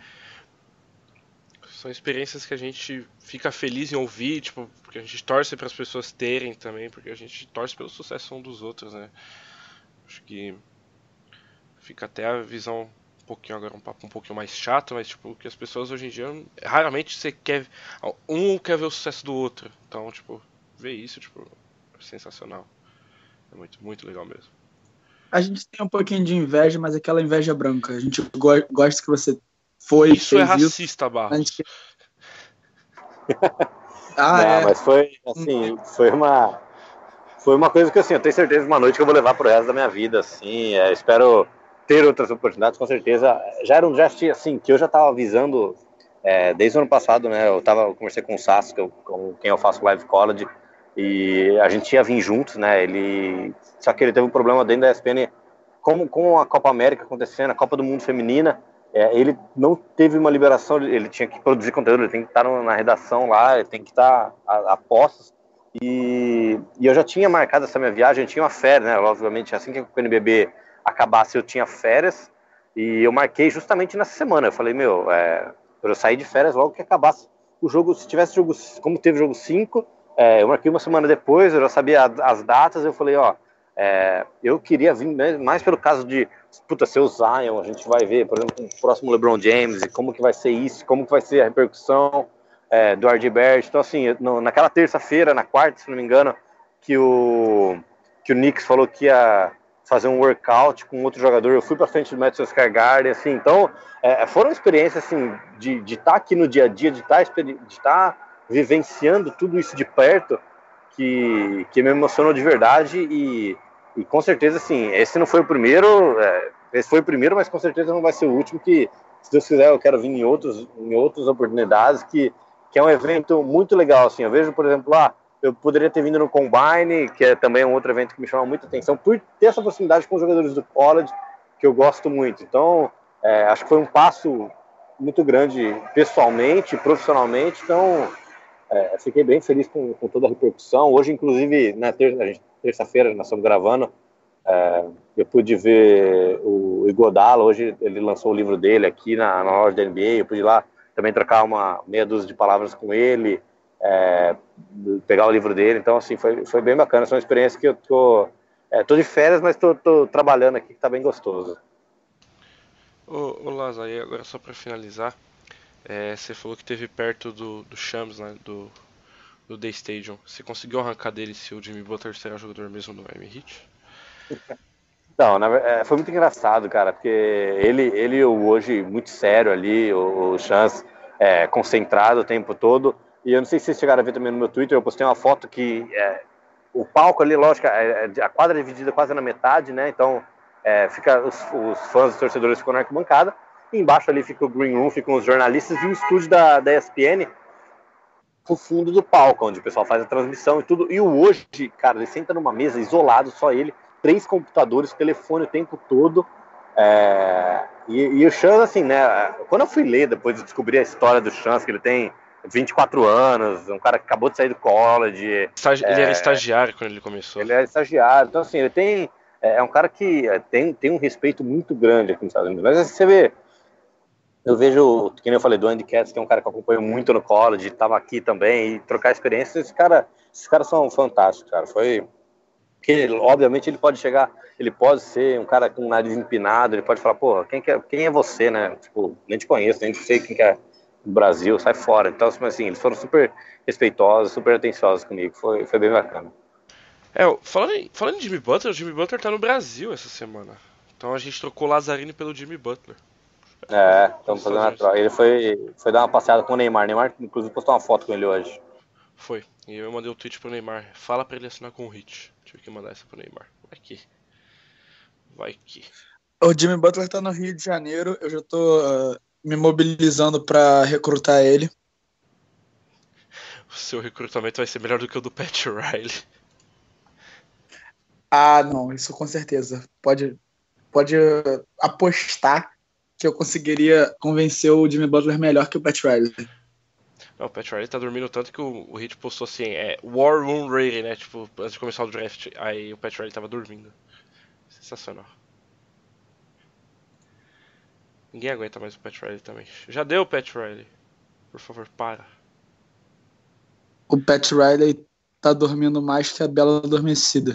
[SPEAKER 5] são experiências que a gente fica feliz em ouvir, tipo, porque a gente torce para as pessoas terem também, porque a gente torce pelo sucesso um dos outros, né? Acho que fica até a visão um pouquinho agora um papo um pouquinho mais chato, mas tipo, que as pessoas hoje em dia raramente você quer um quer ver o sucesso do outro. Então, tipo, ver isso, tipo, é sensacional. É muito, muito legal mesmo.
[SPEAKER 6] A gente tem um pouquinho de inveja, mas aquela inveja branca. A gente go gosta que você foi.
[SPEAKER 5] Isso é racista, Barros. Gente... *laughs*
[SPEAKER 9] ah, Não, é. Mas foi assim, foi uma. Foi uma coisa que assim, eu tenho certeza de uma noite que eu vou levar pro resto da minha vida, assim. É, espero ter outras oportunidades, com certeza. Já era um draft assim, que eu já estava avisando é, desde o ano passado, né? Eu tava, eu conversei com o Sasso, que eu, com quem eu faço live college e a gente ia vir juntos, né? Ele só que ele teve um problema dentro da ESPN, como com a Copa América acontecendo, a Copa do Mundo feminina, é, ele não teve uma liberação, ele tinha que produzir conteúdo, ele tem que estar na redação lá, ele tem que estar a, a postos. E, e eu já tinha marcado essa minha viagem, eu tinha uma férias, né? Obviamente, assim que o NBB acabasse, eu tinha férias. E eu marquei justamente nessa semana. Eu falei, meu, é, eu sair de férias logo que acabasse o jogo, se tivesse jogo, como teve jogo 5, é, eu marquei uma semana depois, eu já sabia as datas, eu falei, ó, é, eu queria vir mais pelo caso de, puta, ser o Zion, a gente vai ver, por exemplo, o próximo LeBron James, como que vai ser isso, como que vai ser a repercussão é, do RJ Barrett. Então, assim, no, naquela terça-feira, na quarta, se não me engano, que o, que o Knicks falou que ia fazer um workout com outro jogador, eu fui para frente do Madison Square Garden, assim, então é, foram experiências, assim, de estar tá aqui no dia a dia, de tá estar tá vivenciando tudo isso de perto, que, que me emocionou de verdade e, e com certeza, assim, esse não foi o primeiro, é, esse foi o primeiro, mas com certeza não vai ser o último, que se Deus quiser eu quero vir em, outros, em outras oportunidades, que, que é um evento muito legal, assim, eu vejo, por exemplo, lá, eu poderia ter vindo no Combine, que é também um outro evento que me chama muita atenção, por ter essa proximidade com os jogadores do college, que eu gosto muito. Então, é, acho que foi um passo muito grande pessoalmente, profissionalmente. Então, é, fiquei bem feliz com, com, toda a repercussão. Hoje, inclusive, na terça-feira, nós estamos gravando, é, eu pude ver o Igodala. Hoje, ele lançou o livro dele aqui na, na loja da NBA. Eu pude ir lá também trocar uma meia dúzia de palavras com ele é, pegar o livro dele. Então, assim, foi, foi bem bacana. Foi uma experiência que eu tô, é, tô de férias, mas tô, tô trabalhando aqui, que tá bem gostoso.
[SPEAKER 5] Ô, ô Lázaro, agora só para finalizar, é, você falou que teve perto do, do Shams, né, do, do Day Stadium. Você conseguiu arrancar dele se o Jimmy Butler será jogador mesmo no Miami Heat?
[SPEAKER 9] Não, na, é, foi muito engraçado, cara, porque ele, ele hoje muito sério ali, o, o Shams é, concentrado o tempo todo, e eu não sei se vocês chegaram a ver também no meu Twitter, eu postei uma foto que é, o palco ali, lógico, é, é a quadra é dividida quase na metade, né? Então é, fica os, os, fãs, os torcedores ficam na arquibancada. Embaixo ali fica o green room, ficam os jornalistas e o estúdio da, da ESPN no fundo do palco, onde o pessoal faz a transmissão e tudo. E o hoje, cara, ele senta numa mesa isolado, só ele, três computadores, telefone o tempo todo. É... E, e, o Chance, assim, né? Quando eu fui ler, depois de descobrir a história do Chance, que ele tem 24 anos, um cara que acabou de sair do college.
[SPEAKER 5] Estagi é, ele era estagiário quando ele começou.
[SPEAKER 9] Ele era estagiário, então assim, ele tem. É, é um cara que é, tem, tem um respeito muito grande aqui nos Estados Unidos. Mas assim, você vê. Eu vejo, que nem eu falei, do Andy Katz, que é um cara que eu acompanho muito no college, estava aqui também, e trocar experiências, esse cara, esses caras são fantásticos, cara. Foi. Que, obviamente ele pode chegar, ele pode ser um cara com o nariz empinado, ele pode falar, pô, quem, é, quem é você, né? Tipo, nem te conheço, nem sei quem que é do Brasil, sai fora. Então, assim, eles foram super respeitosos, super atenciosos comigo. Foi, foi bem bacana.
[SPEAKER 5] É, falando em, falando em Jimmy Butler, o Jimmy Butler tá no Brasil essa semana. Então a gente trocou Lazzarini pelo Jimmy Butler.
[SPEAKER 9] É, estamos fazendo uma troca. Ele foi, foi dar uma passeada com o Neymar. O Neymar, inclusive, postou uma foto com ele hoje.
[SPEAKER 5] Foi. E eu mandei o um tweet pro Neymar. Fala pra ele assinar com o Hit. Tive que mandar essa pro Neymar. Vai que. Vai que.
[SPEAKER 6] O Jimmy Butler tá no Rio de Janeiro. Eu já tô uh, me mobilizando para recrutar ele.
[SPEAKER 5] O seu recrutamento vai ser melhor do que o do Pat Riley.
[SPEAKER 6] Ah, não, isso com certeza. Pode, pode apostar que eu conseguiria convencer o Jimmy Butler melhor que o Pat Riley.
[SPEAKER 5] Não, o Pat Riley tá dormindo tanto que o, o Hit postou assim, é War Room Rating, né? Tipo, antes de começar o draft, aí o Pat Riley tava dormindo. Sensacional. Ninguém aguenta mais o Pat Riley também. Já deu o Pat Riley. Por favor, para.
[SPEAKER 6] O Pat Riley tá dormindo mais que a Bela Adormecida.